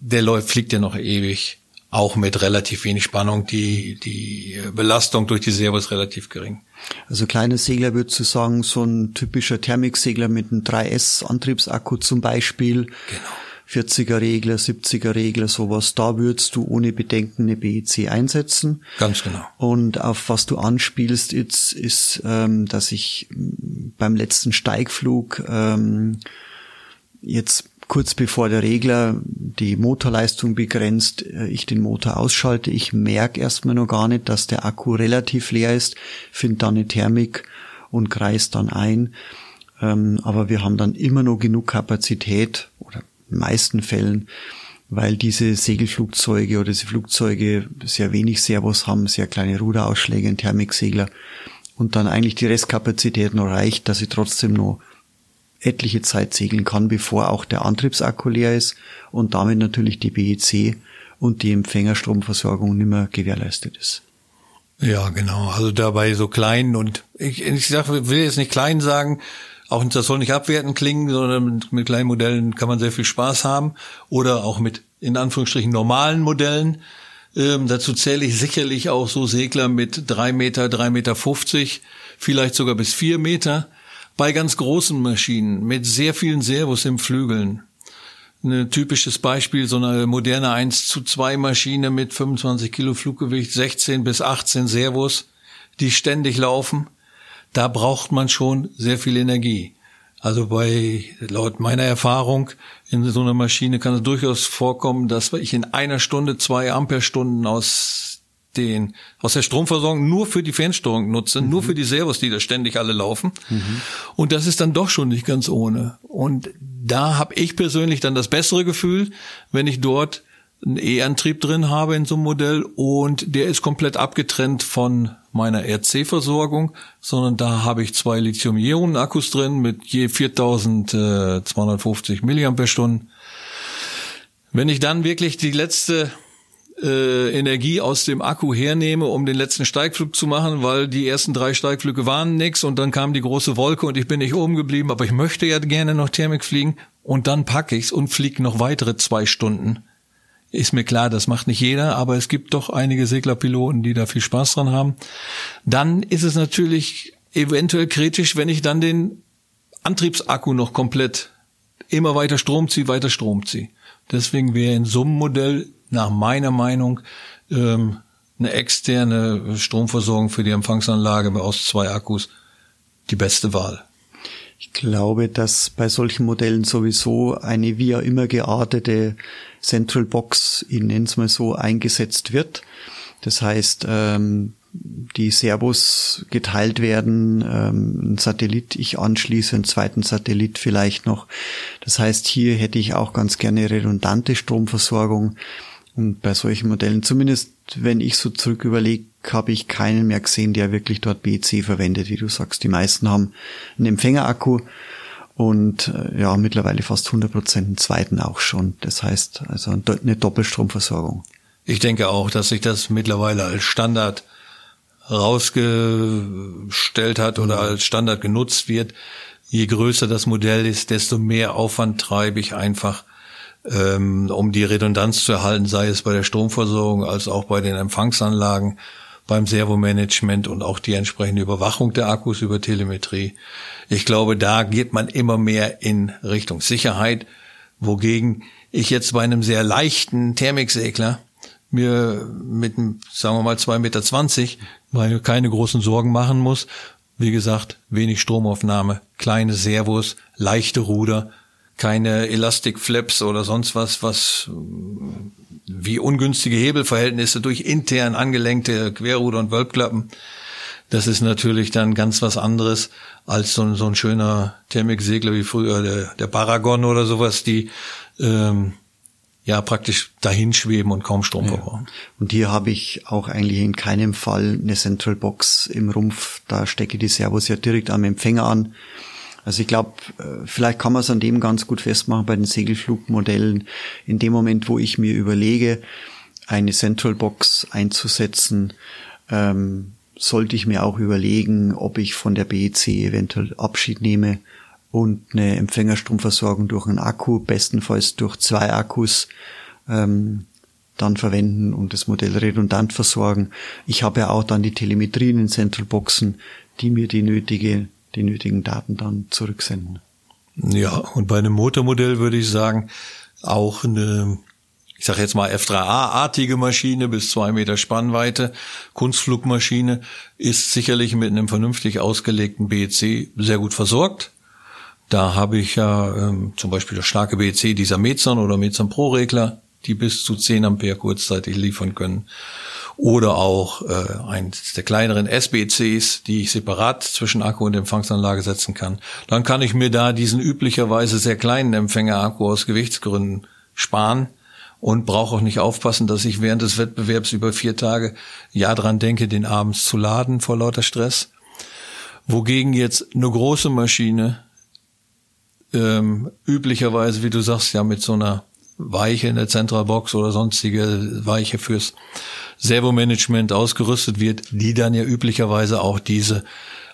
der läuft, fliegt ja noch ewig, auch mit relativ wenig Spannung. Die, die Belastung durch die Servo ist relativ gering. Also kleine Segler würdest du sagen, so ein typischer Thermiksegler mit einem 3S-Antriebsakku zum Beispiel. Genau. 40er Regler, 70er Regler, sowas, da würdest du ohne Bedenken eine BEC einsetzen. Ganz genau. Und auf was du anspielst jetzt ist, ähm, dass ich beim letzten Steigflug ähm, jetzt kurz bevor der Regler die Motorleistung begrenzt, äh, ich den Motor ausschalte. Ich merke erstmal noch gar nicht, dass der Akku relativ leer ist, finde dann eine Thermik und kreis dann ein. Ähm, aber wir haben dann immer noch genug Kapazität meisten Fällen, weil diese Segelflugzeuge oder diese Flugzeuge sehr wenig Servos haben, sehr kleine Ruderausschläge, ein Thermiksegler und dann eigentlich die Restkapazität noch reicht, dass ich trotzdem noch etliche Zeit segeln kann, bevor auch der Antriebsakku leer ist und damit natürlich die BEC und die Empfängerstromversorgung nicht mehr gewährleistet ist. Ja, genau. Also dabei so klein und ich, ich sag, will jetzt nicht klein sagen, auch das soll nicht abwertend klingen, sondern mit, mit kleinen Modellen kann man sehr viel Spaß haben oder auch mit in Anführungsstrichen normalen Modellen. Ähm, dazu zähle ich sicherlich auch so Segler mit drei Meter, drei Meter, fünfzig, vielleicht sogar bis vier Meter. Bei ganz großen Maschinen mit sehr vielen Servos im Flügeln. Ein typisches Beispiel, so eine moderne 1 zu 2 Maschine mit 25 Kilo Fluggewicht, 16 bis 18 Servos, die ständig laufen da braucht man schon sehr viel Energie. Also bei, laut meiner Erfahrung in so einer Maschine kann es durchaus vorkommen, dass ich in einer Stunde zwei Amperestunden aus den, aus der Stromversorgung nur für die Fernsteuerung nutze, mhm. nur für die Servos, die da ständig alle laufen. Mhm. Und das ist dann doch schon nicht ganz ohne. Und da habe ich persönlich dann das bessere Gefühl, wenn ich dort einen E-Antrieb drin habe in so einem Modell und der ist komplett abgetrennt von meiner RC-Versorgung, sondern da habe ich zwei Lithium-Ionen-Akkus drin mit je 4250 mAh. Wenn ich dann wirklich die letzte äh, Energie aus dem Akku hernehme, um den letzten Steigflug zu machen, weil die ersten drei Steigflüge waren nix und dann kam die große Wolke und ich bin nicht oben geblieben, aber ich möchte ja gerne noch Thermik fliegen und dann packe ich's und fliege noch weitere zwei Stunden ist mir klar, das macht nicht jeder, aber es gibt doch einige Seglerpiloten, die da viel Spaß dran haben. Dann ist es natürlich eventuell kritisch, wenn ich dann den Antriebsakku noch komplett immer weiter Strom ziehe, weiter Strom ziehe. Deswegen wäre in so einem Modell nach meiner Meinung ähm, eine externe Stromversorgung für die Empfangsanlage aus zwei Akkus die beste Wahl. Ich glaube, dass bei solchen Modellen sowieso eine wie auch immer geartete Central Box, ich nenne es mal so, eingesetzt wird. Das heißt, ähm, die Servos geteilt werden, ähm, ein Satellit ich anschließe, einen zweiten Satellit vielleicht noch. Das heißt, hier hätte ich auch ganz gerne redundante Stromversorgung. Und bei solchen Modellen, zumindest wenn ich so zurück überlege, habe ich keinen mehr gesehen, der wirklich dort BC verwendet, wie du sagst. Die meisten haben einen Empfängerakku und äh, ja, mittlerweile fast 100 Prozent einen zweiten auch schon. Das heißt, also eine Doppelstromversorgung. Ich denke auch, dass sich das mittlerweile als Standard rausgestellt hat oder als Standard genutzt wird. Je größer das Modell ist, desto mehr Aufwand treibe ich einfach ähm, um die Redundanz zu erhalten, sei es bei der Stromversorgung als auch bei den Empfangsanlagen, beim Servomanagement und auch die entsprechende Überwachung der Akkus über Telemetrie. Ich glaube, da geht man immer mehr in Richtung Sicherheit, wogegen ich jetzt bei einem sehr leichten Thermiksegler mir mit, sagen wir mal, 2,20 Meter keine großen Sorgen machen muss. Wie gesagt, wenig Stromaufnahme, kleine Servos, leichte Ruder, keine Elastic Flaps oder sonst was, was wie ungünstige Hebelverhältnisse durch intern angelenkte Querruder und Wölbklappen. Das ist natürlich dann ganz was anderes als so ein, so ein schöner Thermiksegler wie früher der, der Paragon oder sowas, die ähm, ja praktisch dahin schweben und kaum Strom verbrauchen. Ja. Und hier habe ich auch eigentlich in keinem Fall eine Central Box im Rumpf. Da stecke die Servos ja direkt am Empfänger an. Also ich glaube, äh, vielleicht kann man es an dem ganz gut festmachen bei den Segelflugmodellen. In dem Moment, wo ich mir überlege, eine Central Box einzusetzen, ähm, sollte ich mir auch überlegen, ob ich von der BEC eventuell Abschied nehme und eine Empfängerstromversorgung durch einen Akku, bestenfalls durch zwei Akkus, ähm, dann verwenden und das Modell redundant versorgen. Ich habe ja auch dann die Telemetrie in den Central Boxen, die mir die nötige die nötigen Daten dann zurücksenden. Ja, und bei einem Motormodell würde ich sagen, auch eine, ich sage jetzt mal F3A-artige Maschine bis zwei Meter Spannweite, Kunstflugmaschine, ist sicherlich mit einem vernünftig ausgelegten BEC sehr gut versorgt. Da habe ich ja ähm, zum Beispiel das starke BEC dieser Mezon oder Mezon Pro Regler, die bis zu 10 Ampere kurzzeitig liefern können oder auch äh, eins der kleineren SBCs, die ich separat zwischen Akku und Empfangsanlage setzen kann. Dann kann ich mir da diesen üblicherweise sehr kleinen Empfängerakku aus Gewichtsgründen sparen und brauche auch nicht aufpassen, dass ich während des Wettbewerbs über vier Tage ja dran denke, den abends zu laden vor lauter Stress. Wogegen jetzt eine große Maschine ähm, üblicherweise, wie du sagst, ja mit so einer Weiche in der Central Box oder sonstige Weiche fürs Servomanagement ausgerüstet wird, die dann ja üblicherweise auch diese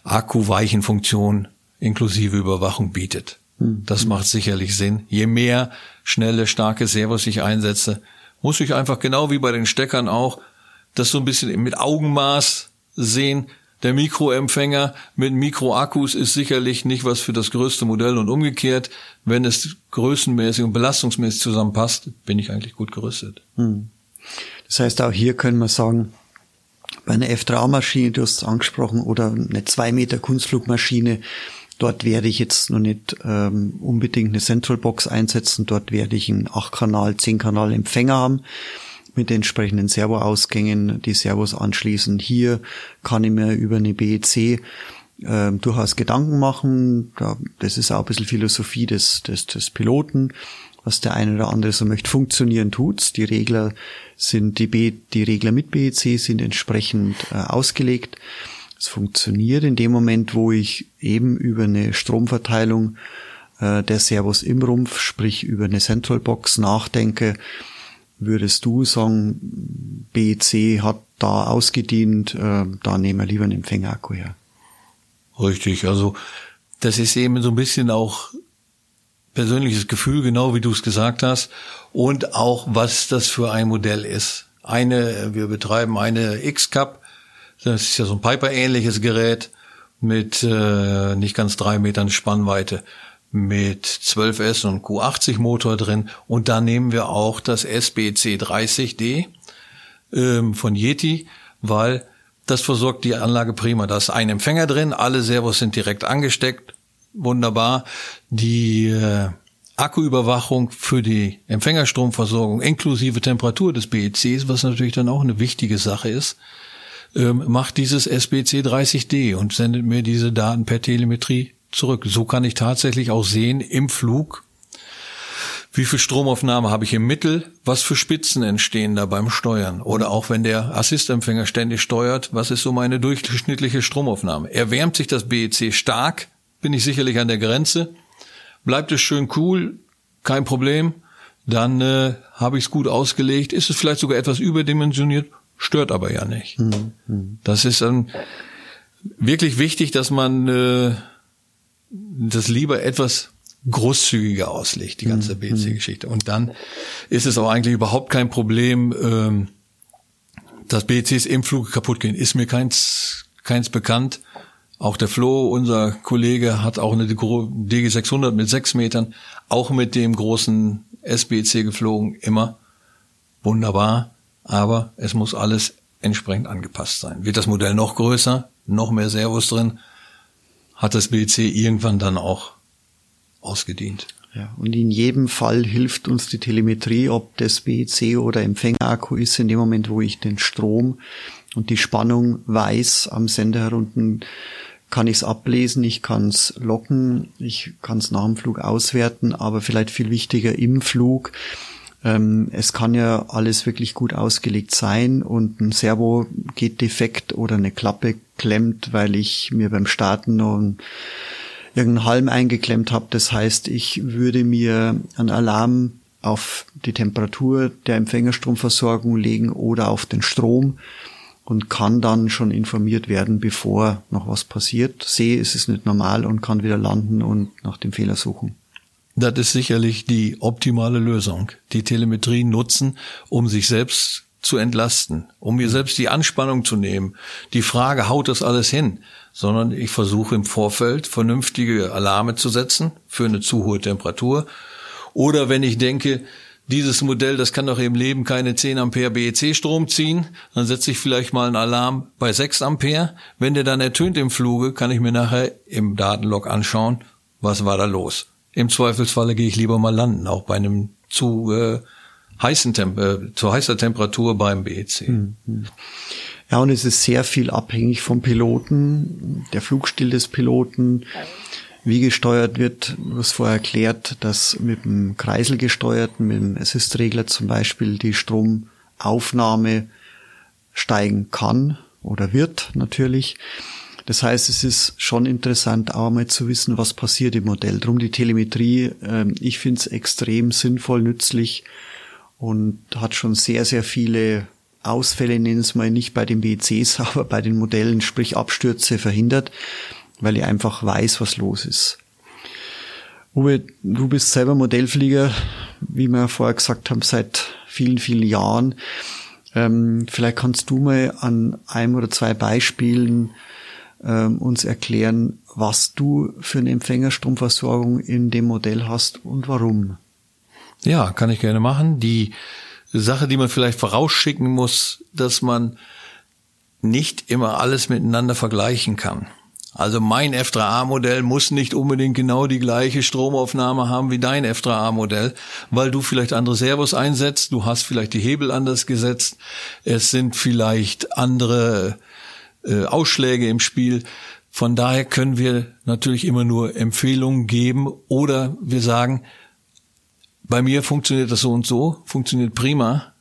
Akkuweichenfunktion inklusive Überwachung bietet. Hm. Das macht sicherlich Sinn. Je mehr schnelle, starke Servos ich einsetze, muss ich einfach genau wie bei den Steckern auch das so ein bisschen mit Augenmaß sehen. Der Mikroempfänger mit Mikroakkus ist sicherlich nicht was für das größte Modell und umgekehrt. Wenn es größenmäßig und belastungsmäßig zusammenpasst, bin ich eigentlich gut gerüstet. Hm. Das heißt, auch hier können wir sagen, bei einer F3-Maschine, du hast es angesprochen, oder eine 2 Meter Kunstflugmaschine, Dort werde ich jetzt noch nicht ähm, unbedingt eine Central Box einsetzen. Dort werde ich einen 8-Kanal, 10-Kanal Empfänger haben mit entsprechenden Servoausgängen, die Servos anschließen. Hier kann ich mir über eine BEC äh, durchaus Gedanken machen. das ist auch ein bisschen Philosophie des, des, des Piloten, was der eine oder andere so möchte. Funktionieren tut's. Die Regler sind, die, B, die Regler mit BEC sind entsprechend äh, ausgelegt. Es funktioniert in dem Moment, wo ich eben über eine Stromverteilung äh, der Servos im Rumpf, sprich über eine Central Box nachdenke, würdest du sagen, BEC hat da ausgedient, äh, da nehmen wir lieber einen Empfängerakku her? Richtig, also das ist eben so ein bisschen auch persönliches Gefühl, genau wie du es gesagt hast, und auch was das für ein Modell ist. Eine, wir betreiben eine X-Cup, das ist ja so ein Piper-ähnliches Gerät mit äh, nicht ganz drei Metern Spannweite mit 12S und Q80 Motor drin und da nehmen wir auch das SBC 30D ähm, von Yeti, weil das versorgt die Anlage prima. Da ist ein Empfänger drin, alle Servos sind direkt angesteckt, wunderbar. Die äh, Akkuüberwachung für die Empfängerstromversorgung inklusive Temperatur des BECs, was natürlich dann auch eine wichtige Sache ist, ähm, macht dieses SBC 30D und sendet mir diese Daten per Telemetrie zurück. So kann ich tatsächlich auch sehen im Flug, wie viel Stromaufnahme habe ich im Mittel, was für Spitzen entstehen da beim Steuern. Oder auch wenn der Assistempfänger ständig steuert, was ist so meine durchschnittliche Stromaufnahme. Erwärmt sich das BEC stark, bin ich sicherlich an der Grenze. Bleibt es schön cool, kein Problem, dann äh, habe ich es gut ausgelegt. Ist es vielleicht sogar etwas überdimensioniert, stört aber ja nicht. Mhm. Das ist dann wirklich wichtig, dass man äh, das lieber etwas großzügiger auslegt, die ganze mhm. BC-Geschichte. Und dann ist es auch eigentlich überhaupt kein Problem, ähm, dass BCs im Flug kaputt gehen. Ist mir keins, keins bekannt. Auch der Flo, unser Kollege, hat auch eine DG600 mit sechs Metern, auch mit dem großen SBC geflogen, immer. Wunderbar. Aber es muss alles entsprechend angepasst sein. Wird das Modell noch größer, noch mehr Servos drin, hat das BC irgendwann dann auch ausgedient. Ja, und in jedem Fall hilft uns die Telemetrie, ob das BEC oder Empfängerakku ist, in dem Moment, wo ich den Strom und die Spannung weiß am Sender herunten, kann ich es ablesen, ich kann es locken, ich kann es nach dem Flug auswerten, aber vielleicht viel wichtiger im Flug. Ähm, es kann ja alles wirklich gut ausgelegt sein und ein Servo geht defekt oder eine Klappe klemmt, weil ich mir beim Starten noch ein irgendeinen Halm eingeklemmt habe. Das heißt, ich würde mir einen Alarm auf die Temperatur der Empfängerstromversorgung legen oder auf den Strom und kann dann schon informiert werden, bevor noch was passiert. Sehe, ist es nicht normal und kann wieder landen und nach dem Fehler suchen. Das ist sicherlich die optimale Lösung. Die Telemetrie nutzen, um sich selbst zu entlasten, um mir selbst die Anspannung zu nehmen. Die Frage, haut das alles hin? sondern ich versuche im Vorfeld vernünftige Alarme zu setzen für eine zu hohe Temperatur. Oder wenn ich denke, dieses Modell, das kann doch im Leben keine 10 Ampere BEC-Strom ziehen, dann setze ich vielleicht mal einen Alarm bei 6 Ampere. Wenn der dann ertönt im Fluge, kann ich mir nachher im Datenlog anschauen, was war da los. Im Zweifelsfalle gehe ich lieber mal landen, auch bei einem zu äh, heißen Temp äh, zu heißer Temperatur beim BEC. Mhm. Ja, und es ist sehr viel abhängig vom Piloten, der Flugstil des Piloten, wie gesteuert wird. Du hast vorher erklärt, dass mit dem Kreisel gesteuerten, mit dem Assist-Regler zum Beispiel die Stromaufnahme steigen kann oder wird natürlich. Das heißt, es ist schon interessant, auch mal zu wissen, was passiert im Modell. Drum die Telemetrie, ähm, ich finde es extrem sinnvoll, nützlich und hat schon sehr, sehr viele Ausfälle, nennen es mal nicht bei den BCs, [LAUGHS] aber bei den Modellen, sprich Abstürze verhindert, weil ich einfach weiß, was los ist. Uwe, du bist selber Modellflieger, wie wir vorher gesagt haben, seit vielen, vielen Jahren. Ähm, vielleicht kannst du mal an einem oder zwei Beispielen ähm, uns erklären, was du für eine Empfängerstromversorgung in dem Modell hast und warum. Ja, kann ich gerne machen. Die Sache, die man vielleicht vorausschicken muss, dass man nicht immer alles miteinander vergleichen kann. Also mein F3A-Modell muss nicht unbedingt genau die gleiche Stromaufnahme haben wie dein F3A-Modell, weil du vielleicht andere Servos einsetzt, du hast vielleicht die Hebel anders gesetzt, es sind vielleicht andere äh, Ausschläge im Spiel. Von daher können wir natürlich immer nur Empfehlungen geben oder wir sagen, bei mir funktioniert das so und so, funktioniert prima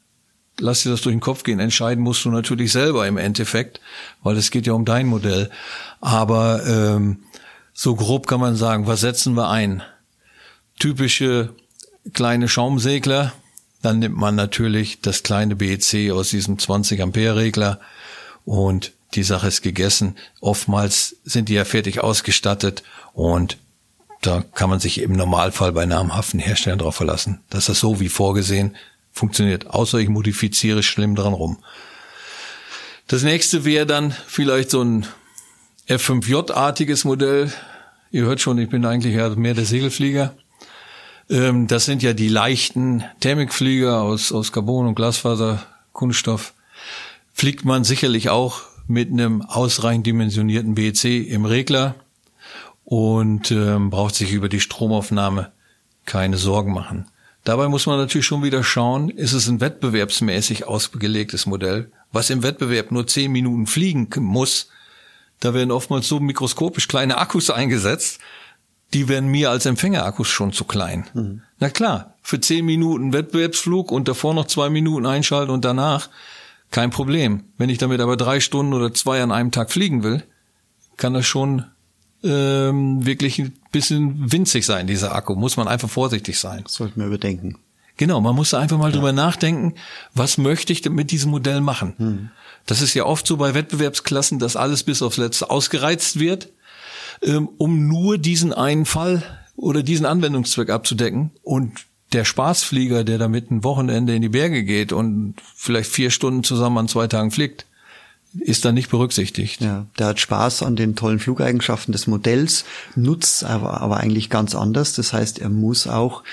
lass dir das durch den Kopf gehen. Entscheiden musst du natürlich selber im Endeffekt, weil es geht ja um dein Modell. Aber ähm, so grob kann man sagen, was setzen wir ein? Typische kleine Schaumsegler, dann nimmt man natürlich das kleine BEC aus diesem 20 Ampere Regler und die Sache ist gegessen. Oftmals sind die ja fertig ausgestattet und da kann man sich im Normalfall bei namhaften Herstellern darauf verlassen, dass das so wie vorgesehen funktioniert. Außer ich modifiziere schlimm dran rum. Das nächste wäre dann vielleicht so ein F5J-artiges Modell. Ihr hört schon, ich bin eigentlich mehr der Segelflieger. Ähm, das sind ja die leichten Thermikflieger aus, aus Carbon und Glasfaser, Kunststoff. Fliegt man sicherlich auch mit einem ausreichend dimensionierten BEC im Regler und ähm, braucht sich über die Stromaufnahme keine Sorgen machen. Dabei muss man natürlich schon wieder schauen, ist es ein wettbewerbsmäßig ausgelegtes Modell, was im Wettbewerb nur zehn Minuten fliegen muss. Da werden oftmals so mikroskopisch kleine Akkus eingesetzt, die werden mir als Empfängerakkus schon zu klein. Mhm. Na klar, für zehn Minuten Wettbewerbsflug und davor noch zwei Minuten einschalten und danach kein Problem. Wenn ich damit aber drei Stunden oder zwei an einem Tag fliegen will, kann das schon ähm, wirklich ein bisschen winzig sein, dieser Akku. Muss man einfach vorsichtig sein. Das sollten wir überdenken. Genau, man muss einfach mal ja. drüber nachdenken, was möchte ich denn mit diesem Modell machen? Hm. Das ist ja oft so bei Wettbewerbsklassen, dass alles bis aufs Letzte ausgereizt wird, ähm, um nur diesen einen Fall oder diesen Anwendungszweck abzudecken. Und der Spaßflieger, der damit ein Wochenende in die Berge geht und vielleicht vier Stunden zusammen an zwei Tagen fliegt, ist da nicht berücksichtigt. Ja, der hat Spaß an den tollen Flugeigenschaften des Modells, nutzt aber, aber eigentlich ganz anders. Das heißt, er muss auch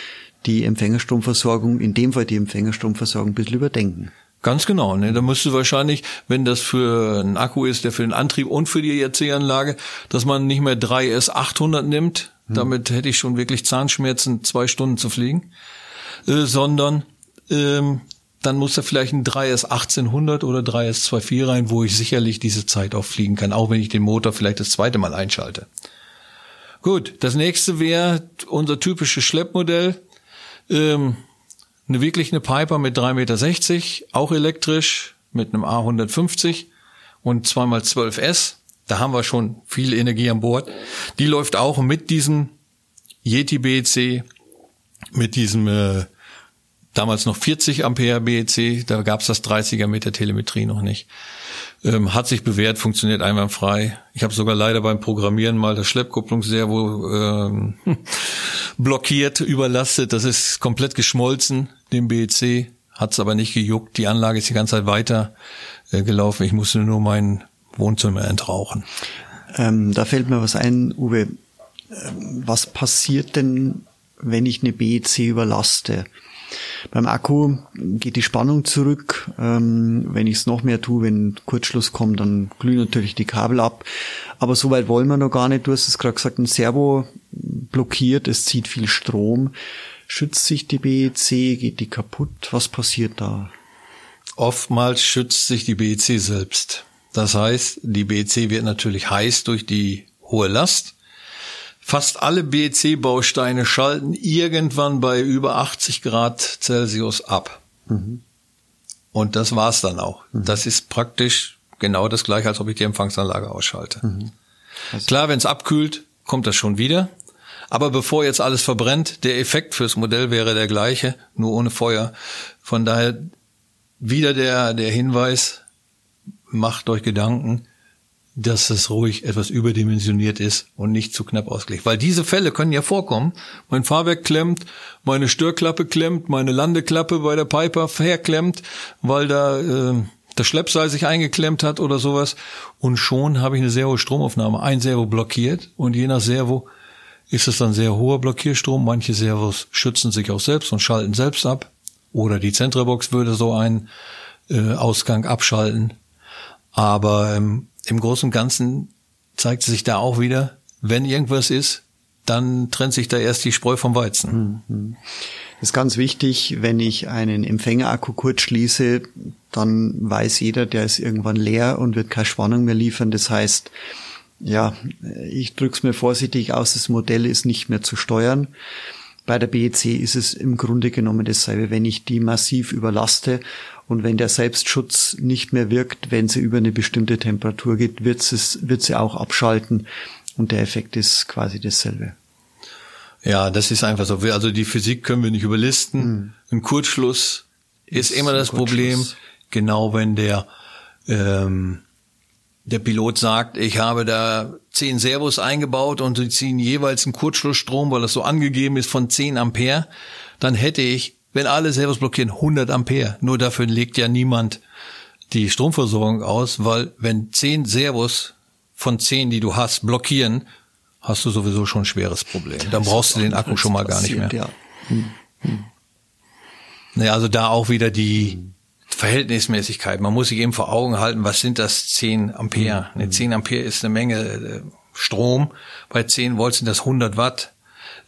die Empfängerstromversorgung, in dem Fall die Empfängerstromversorgung ein bisschen überdenken. Ganz genau. Ne? Da müsste wahrscheinlich, wenn das für einen Akku ist, der für den Antrieb und für die ERC-Anlage, dass man nicht mehr 3S800 nimmt. Hm. Damit hätte ich schon wirklich Zahnschmerzen, zwei Stunden zu fliegen. Äh, sondern ähm, dann muss da vielleicht ein 3S 1800 oder 3S 24 rein, wo ich sicherlich diese Zeit auch fliegen kann, auch wenn ich den Motor vielleicht das zweite Mal einschalte. Gut, das nächste wäre unser typisches Schleppmodell. Ähm, eine wirklich eine Piper mit 3,60 Meter, auch elektrisch, mit einem A150 und 2x12S. Da haben wir schon viel Energie an Bord. Die läuft auch mit diesem Yeti BC, mit diesem äh, damals noch 40 Ampere BEC, da gab's das 30er mit der Telemetrie noch nicht. Ähm, hat sich bewährt, funktioniert einwandfrei. Ich habe sogar leider beim Programmieren mal das Schleppkupplungsservo ähm, [LAUGHS] blockiert, überlastet. Das ist komplett geschmolzen, dem BEC. Hat's aber nicht gejuckt. Die Anlage ist die ganze Zeit weiter äh, gelaufen. Ich musste nur mein Wohnzimmer entrauchen. Ähm, da fällt mir was ein, Uwe. Ähm, was passiert denn, wenn ich eine BEC überlaste? Beim Akku geht die Spannung zurück. Ähm, wenn ich es noch mehr tue, wenn Kurzschluss kommt, dann glühen natürlich die Kabel ab. Aber so weit wollen wir noch gar nicht. Du hast es gerade gesagt, ein Servo blockiert, es zieht viel Strom. Schützt sich die BEC, geht die kaputt? Was passiert da? Oftmals schützt sich die BEC selbst. Das heißt, die BEC wird natürlich heiß durch die hohe Last Fast alle BEC-Bausteine schalten irgendwann bei über 80 Grad Celsius ab. Mhm. Und das war's dann auch. Mhm. Das ist praktisch genau das gleiche, als ob ich die Empfangsanlage ausschalte. Mhm. Also Klar, wenn es abkühlt, kommt das schon wieder. Aber bevor jetzt alles verbrennt, der Effekt fürs Modell wäre der gleiche, nur ohne Feuer. Von daher wieder der, der Hinweis, macht euch Gedanken, dass es ruhig etwas überdimensioniert ist und nicht zu knapp ausgelegt. Weil diese Fälle können ja vorkommen. Mein Fahrwerk klemmt, meine Störklappe klemmt, meine Landeklappe bei der Piper verklemmt, weil da äh, das Schleppseil sich eingeklemmt hat oder sowas. Und schon habe ich eine sehr hohe Stromaufnahme. Ein Servo blockiert und je nach Servo ist es dann sehr hoher Blockierstrom. Manche Servos schützen sich auch selbst und schalten selbst ab. Oder die Zentrabox würde so einen äh, Ausgang abschalten. Aber ähm, im Großen und Ganzen zeigt sich da auch wieder, wenn irgendwas ist, dann trennt sich da erst die Spreu vom Weizen. Mhm. Das ist ganz wichtig, wenn ich einen Empfängerakku kurz schließe, dann weiß jeder, der ist irgendwann leer und wird keine Spannung mehr liefern. Das heißt, ja, ich drück's mir vorsichtig aus, das Modell ist nicht mehr zu steuern. Bei der BEC ist es im Grunde genommen dasselbe, wenn ich die massiv überlaste und wenn der Selbstschutz nicht mehr wirkt, wenn sie über eine bestimmte Temperatur geht, wird, es, wird sie auch abschalten und der Effekt ist quasi dasselbe. Ja, das ist einfach so. Also die Physik können wir nicht überlisten. Mhm. Ein Kurzschluss ist, ist immer das Problem. Genau wenn der ähm, der Pilot sagt, ich habe da zehn Servos eingebaut und sie ziehen jeweils einen Kurzschlussstrom, weil das so angegeben ist von 10 Ampere, dann hätte ich, wenn alle Servos blockieren, 100 Ampere. Nur dafür legt ja niemand die Stromversorgung aus, weil wenn 10 Servos von 10, die du hast, blockieren, hast du sowieso schon ein schweres Problem. Dann brauchst du den Akku schon mal gar nicht mehr. Ja. Hm. Hm. Naja, also da auch wieder die Verhältnismäßigkeit. Man muss sich eben vor Augen halten, was sind das 10 Ampere? Mhm. 10 Ampere ist eine Menge äh, Strom. Bei 10 Volt sind das 100 Watt.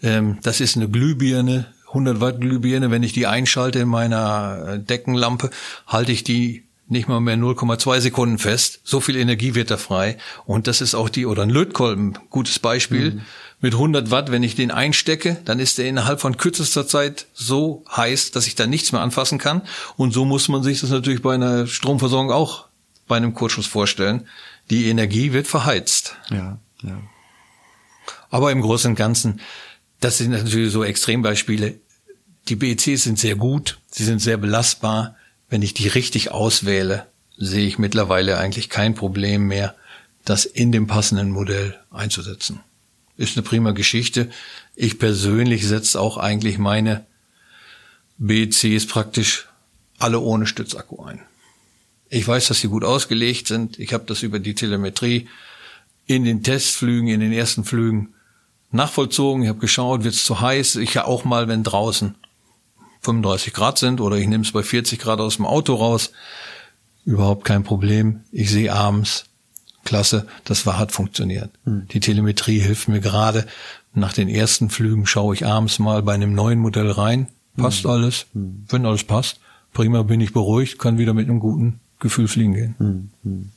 Ähm, das ist eine Glühbirne, 100 Watt Glühbirne. Wenn ich die einschalte in meiner äh, Deckenlampe, halte ich die nicht mal mehr 0,2 Sekunden fest. So viel Energie wird da frei. Und das ist auch die, oder ein Lötkolben, gutes Beispiel. Mhm. Mit 100 Watt, wenn ich den einstecke, dann ist der innerhalb von kürzester Zeit so heiß, dass ich da nichts mehr anfassen kann. Und so muss man sich das natürlich bei einer Stromversorgung auch bei einem Kurzschluss vorstellen. Die Energie wird verheizt. Ja, ja. Aber im Großen und Ganzen, das sind natürlich so Extrembeispiele. Die BECs sind sehr gut, sie sind sehr belastbar wenn ich die richtig auswähle, sehe ich mittlerweile eigentlich kein Problem mehr, das in dem passenden Modell einzusetzen. Ist eine prima Geschichte. Ich persönlich setze auch eigentlich meine BCs praktisch alle ohne Stützakku ein. Ich weiß, dass sie gut ausgelegt sind. Ich habe das über die Telemetrie in den Testflügen, in den ersten Flügen nachvollzogen. Ich habe geschaut, wird es zu heiß. Ich ja auch mal, wenn draußen 35 Grad sind oder ich nehme es bei 40 Grad aus dem Auto raus. Überhaupt kein Problem. Ich sehe abends, klasse, das war hat funktioniert. Mhm. Die Telemetrie hilft mir gerade. Nach den ersten Flügen schaue ich abends mal bei einem neuen Modell rein. Passt mhm. alles. Mhm. Wenn alles passt, prima bin ich beruhigt, kann wieder mit einem guten Gefühl fliegen gehen. Hm. Hm.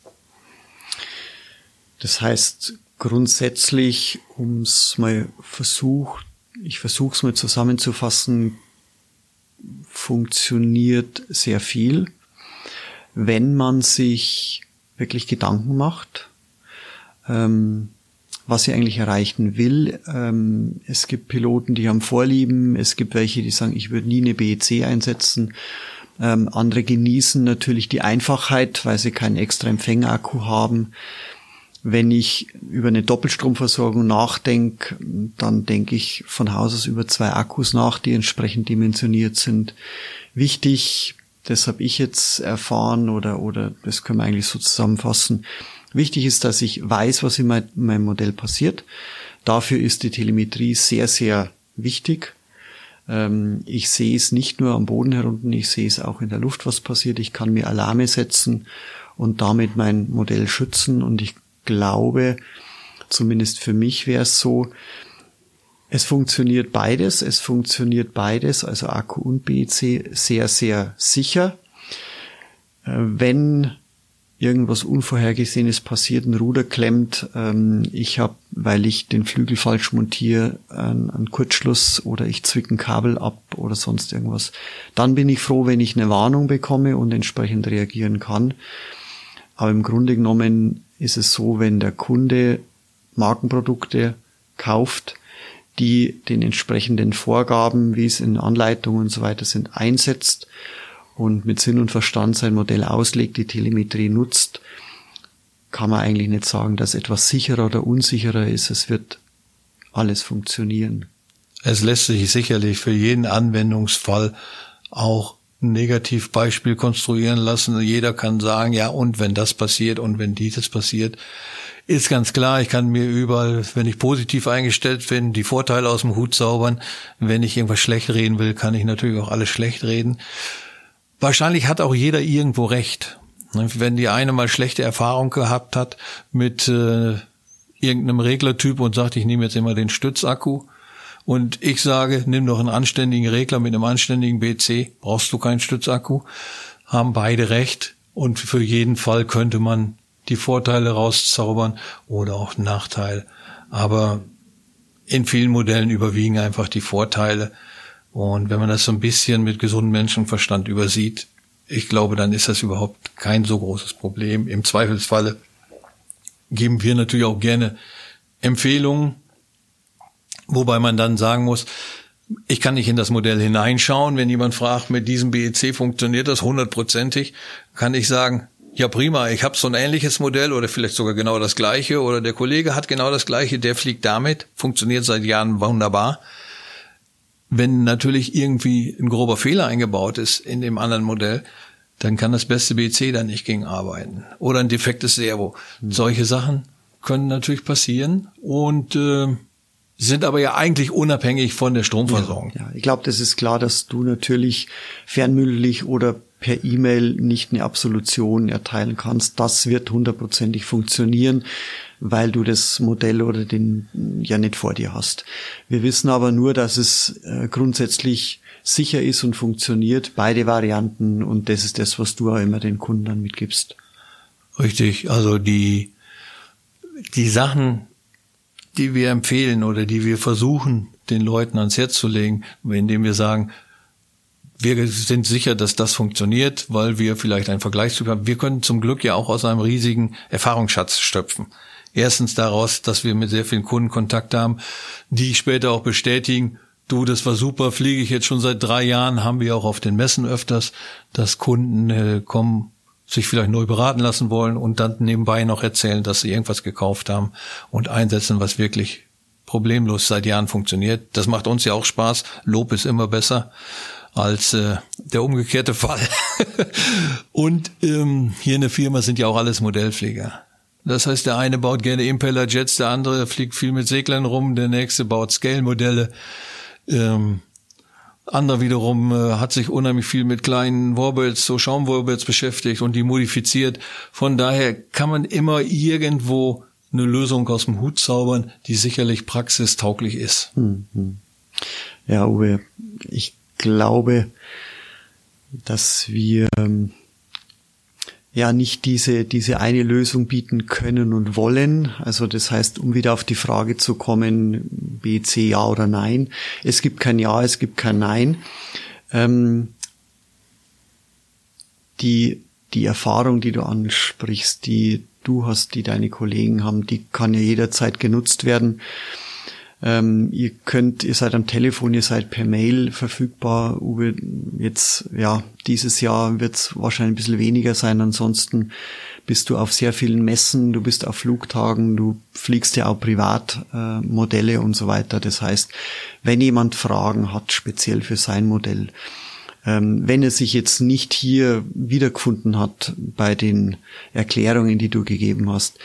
Das heißt, grundsätzlich, um es mal versucht, ich versuche es mal zusammenzufassen, funktioniert sehr viel, wenn man sich wirklich Gedanken macht, ähm, was sie eigentlich erreichen will. Ähm, es gibt Piloten, die haben Vorlieben, es gibt welche, die sagen, ich würde nie eine BEC einsetzen. Ähm, andere genießen natürlich die Einfachheit, weil sie keinen extra Empfängerakku haben. Wenn ich über eine Doppelstromversorgung nachdenke, dann denke ich von Haus aus über zwei Akkus nach, die entsprechend dimensioniert sind. Wichtig, das habe ich jetzt erfahren oder, oder das können wir eigentlich so zusammenfassen. Wichtig ist, dass ich weiß, was in meinem Modell passiert. Dafür ist die Telemetrie sehr, sehr wichtig. Ähm, ich sehe es nicht nur am Boden herunten, ich sehe es auch in der Luft, was passiert. Ich kann mir Alarme setzen und damit mein Modell schützen und ich glaube, zumindest für mich wäre es so, es funktioniert beides, es funktioniert beides, also Akku und BEC sehr, sehr sicher. Äh, wenn irgendwas Unvorhergesehenes passiert, ein Ruder klemmt, ähm, ich habe, weil ich den Flügel falsch montiere, einen Kurzschluss oder ich zwicke ein Kabel ab oder sonst irgendwas, dann bin ich froh, wenn ich eine Warnung bekomme und entsprechend reagieren kann. Aber im Grunde genommen ist es so, wenn der Kunde Markenprodukte kauft, die den entsprechenden Vorgaben, wie es in Anleitungen und so weiter sind, einsetzt und mit Sinn und Verstand sein Modell auslegt, die Telemetrie nutzt, kann man eigentlich nicht sagen, dass etwas sicherer oder unsicherer ist. Es wird alles funktionieren. Es lässt sich sicherlich für jeden Anwendungsfall auch ein Negativbeispiel konstruieren lassen. Jeder kann sagen, ja, und wenn das passiert und wenn dieses passiert, ist ganz klar, ich kann mir überall, wenn ich positiv eingestellt bin, die Vorteile aus dem Hut zaubern. Wenn ich irgendwas schlecht reden will, kann ich natürlich auch alles schlecht reden. Wahrscheinlich hat auch jeder irgendwo recht. Wenn die eine mal schlechte Erfahrung gehabt hat mit äh, irgendeinem Reglertyp und sagt, ich nehme jetzt immer den Stützakku. Und ich sage, nimm doch einen anständigen Regler mit einem anständigen BC, brauchst du keinen Stützakku. Haben beide recht. Und für jeden Fall könnte man die Vorteile rauszaubern oder auch Nachteil. Aber in vielen Modellen überwiegen einfach die Vorteile. Und wenn man das so ein bisschen mit gesundem Menschenverstand übersieht, ich glaube, dann ist das überhaupt kein so großes Problem. Im Zweifelsfalle geben wir natürlich auch gerne Empfehlungen, wobei man dann sagen muss, ich kann nicht in das Modell hineinschauen. Wenn jemand fragt, mit diesem BEC funktioniert das hundertprozentig, kann ich sagen, ja prima, ich habe so ein ähnliches Modell oder vielleicht sogar genau das gleiche oder der Kollege hat genau das gleiche, der fliegt damit, funktioniert seit Jahren wunderbar. Wenn natürlich irgendwie ein grober Fehler eingebaut ist in dem anderen Modell, dann kann das beste BC da nicht gegen arbeiten. Oder ein defektes Servo. Mhm. Solche Sachen können natürlich passieren und äh, sind aber ja eigentlich unabhängig von der Stromversorgung. Ja, ja. ich glaube, das ist klar, dass du natürlich fernmündlich oder per E-Mail nicht eine Absolution erteilen kannst. Das wird hundertprozentig funktionieren weil du das Modell oder den ja nicht vor dir hast. Wir wissen aber nur, dass es äh, grundsätzlich sicher ist und funktioniert, beide Varianten und das ist das, was du auch immer den Kunden dann mitgibst. Richtig, also die, die Sachen, die wir empfehlen oder die wir versuchen, den Leuten ans Herz zu legen, indem wir sagen, wir sind sicher, dass das funktioniert, weil wir vielleicht einen Vergleich zu haben. Wir können zum Glück ja auch aus einem riesigen Erfahrungsschatz stöpfen. Erstens daraus, dass wir mit sehr vielen Kunden Kontakt haben, die später auch bestätigen, du, das war super, fliege ich jetzt schon seit drei Jahren, haben wir auch auf den Messen öfters, dass Kunden äh, kommen, sich vielleicht neu beraten lassen wollen und dann nebenbei noch erzählen, dass sie irgendwas gekauft haben und einsetzen, was wirklich problemlos seit Jahren funktioniert. Das macht uns ja auch Spaß. Lob ist immer besser als äh, der umgekehrte Fall. [LAUGHS] und ähm, hier in der Firma sind ja auch alles Modellpfleger. Das heißt, der eine baut gerne Impeller-Jets, der andere fliegt viel mit Seglern rum, der nächste baut Scale-Modelle. Ähm, anderer wiederum äh, hat sich unheimlich viel mit kleinen Warbirds, so Schaumwarbirds beschäftigt und die modifiziert. Von daher kann man immer irgendwo eine Lösung aus dem Hut zaubern, die sicherlich praxistauglich ist. Mhm. Ja, Uwe, ich glaube, dass wir ähm, ja nicht diese, diese eine Lösung bieten können und wollen. Also das heißt, um wieder auf die Frage zu kommen, B, C, ja oder nein. Es gibt kein Ja, es gibt kein Nein. Ähm, die, die Erfahrung, die du ansprichst, die du hast, die deine Kollegen haben, die kann ja jederzeit genutzt werden. Ähm, ihr könnt, ihr seid am Telefon, ihr seid per Mail verfügbar. Uwe, jetzt, ja, dieses Jahr wird es wahrscheinlich ein bisschen weniger sein. Ansonsten bist du auf sehr vielen Messen, du bist auf Flugtagen, du fliegst ja auch Privatmodelle äh, und so weiter. Das heißt, wenn jemand Fragen hat, speziell für sein Modell, ähm, wenn er sich jetzt nicht hier wiedergefunden hat bei den Erklärungen, die du gegeben hast,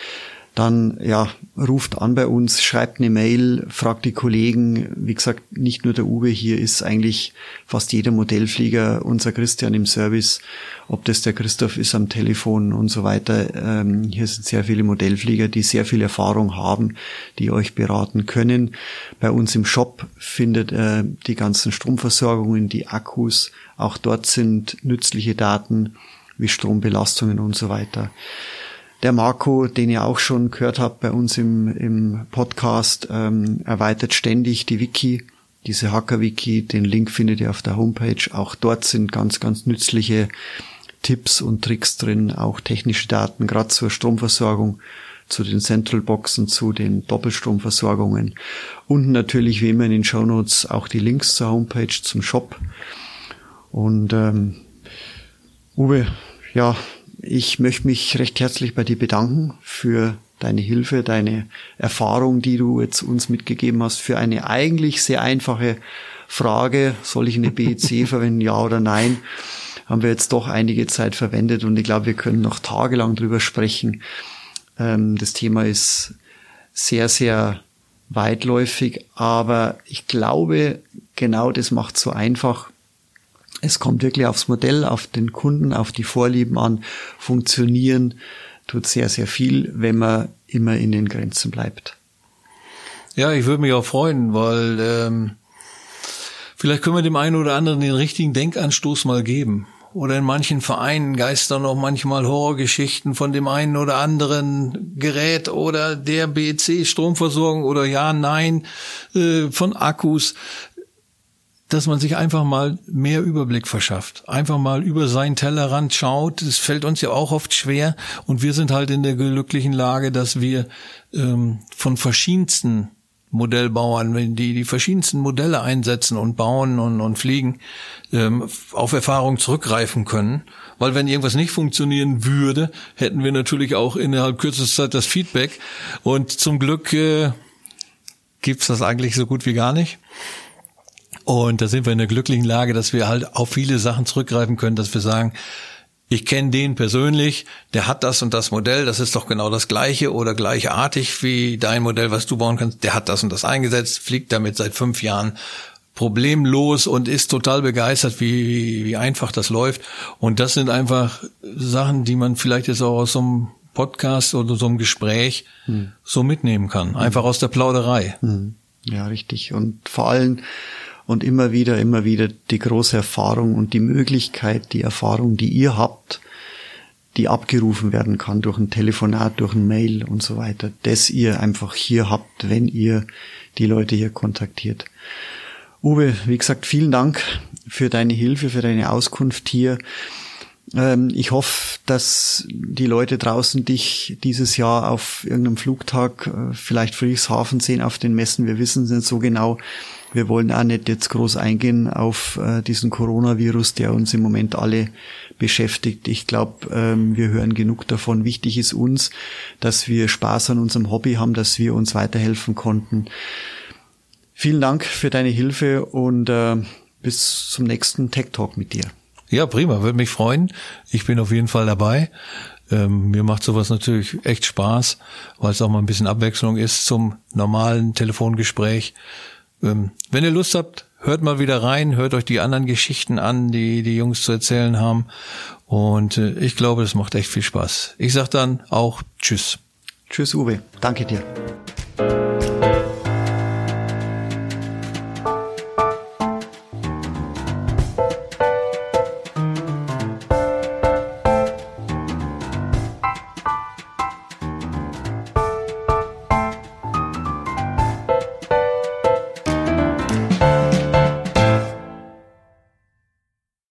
dann ja, ruft an bei uns, schreibt eine Mail, fragt die Kollegen. Wie gesagt, nicht nur der Uwe, hier ist eigentlich fast jeder Modellflieger unser Christian im Service, ob das der Christoph ist am Telefon und so weiter. Ähm, hier sind sehr viele Modellflieger, die sehr viel Erfahrung haben, die euch beraten können. Bei uns im Shop findet äh, die ganzen Stromversorgungen, die Akkus, auch dort sind nützliche Daten wie Strombelastungen und so weiter. Der Marco, den ihr auch schon gehört habt bei uns im, im Podcast, ähm, erweitert ständig die Wiki, diese Hacker-Wiki. Den Link findet ihr auf der Homepage. Auch dort sind ganz, ganz nützliche Tipps und Tricks drin, auch technische Daten, gerade zur Stromversorgung, zu den Central Boxen, zu den Doppelstromversorgungen und natürlich wie immer in den Show Notes auch die Links zur Homepage, zum Shop. Und ähm, Uwe, ja, ich möchte mich recht herzlich bei dir bedanken für deine Hilfe, deine Erfahrung, die du jetzt uns mitgegeben hast, für eine eigentlich sehr einfache Frage, soll ich eine BEC [LAUGHS] verwenden, ja oder nein, haben wir jetzt doch einige Zeit verwendet und ich glaube, wir können noch tagelang drüber sprechen. Ähm, das Thema ist sehr, sehr weitläufig, aber ich glaube, genau das macht so einfach, es kommt wirklich aufs Modell, auf den Kunden, auf die Vorlieben an. Funktionieren tut sehr, sehr viel, wenn man immer in den Grenzen bleibt. Ja, ich würde mich auch freuen, weil ähm, vielleicht können wir dem einen oder anderen den richtigen Denkanstoß mal geben. Oder in manchen Vereinen geistern auch manchmal Horrorgeschichten von dem einen oder anderen Gerät oder der BC Stromversorgung oder ja, nein äh, von Akkus dass man sich einfach mal mehr Überblick verschafft, einfach mal über seinen Tellerrand schaut. Das fällt uns ja auch oft schwer und wir sind halt in der glücklichen Lage, dass wir ähm, von verschiedensten Modellbauern, wenn die die verschiedensten Modelle einsetzen und bauen und, und fliegen, ähm, auf Erfahrung zurückgreifen können. Weil wenn irgendwas nicht funktionieren würde, hätten wir natürlich auch innerhalb kürzester Zeit das Feedback. Und zum Glück äh, gibt's das eigentlich so gut wie gar nicht. Und da sind wir in der glücklichen Lage, dass wir halt auf viele Sachen zurückgreifen können, dass wir sagen, ich kenne den persönlich, der hat das und das Modell, das ist doch genau das gleiche oder gleichartig wie dein Modell, was du bauen kannst, der hat das und das eingesetzt, fliegt damit seit fünf Jahren problemlos und ist total begeistert, wie, wie einfach das läuft. Und das sind einfach Sachen, die man vielleicht jetzt auch aus so einem Podcast oder so einem Gespräch hm. so mitnehmen kann. Einfach aus der Plauderei. Hm. Ja, richtig. Und vor allem, und immer wieder, immer wieder die große Erfahrung und die Möglichkeit, die Erfahrung, die ihr habt, die abgerufen werden kann durch ein Telefonat, durch ein Mail und so weiter, das ihr einfach hier habt, wenn ihr die Leute hier kontaktiert. Uwe, wie gesagt, vielen Dank für deine Hilfe, für deine Auskunft hier. Ähm, ich hoffe, dass die Leute draußen dich dieses Jahr auf irgendeinem Flugtag, äh, vielleicht Friedrichshafen sehen, auf den Messen. Wir wissen es nicht so genau. Wir wollen auch nicht jetzt groß eingehen auf äh, diesen Coronavirus, der uns im Moment alle beschäftigt. Ich glaube, ähm, wir hören genug davon. Wichtig ist uns, dass wir Spaß an unserem Hobby haben, dass wir uns weiterhelfen konnten. Vielen Dank für deine Hilfe und äh, bis zum nächsten Tech Talk mit dir. Ja, prima, würde mich freuen. Ich bin auf jeden Fall dabei. Ähm, mir macht sowas natürlich echt Spaß, weil es auch mal ein bisschen Abwechslung ist zum normalen Telefongespräch. Ähm, wenn ihr Lust habt, hört mal wieder rein, hört euch die anderen Geschichten an, die die Jungs zu erzählen haben. Und äh, ich glaube, das macht echt viel Spaß. Ich sag dann auch Tschüss. Tschüss, Uwe. Danke dir.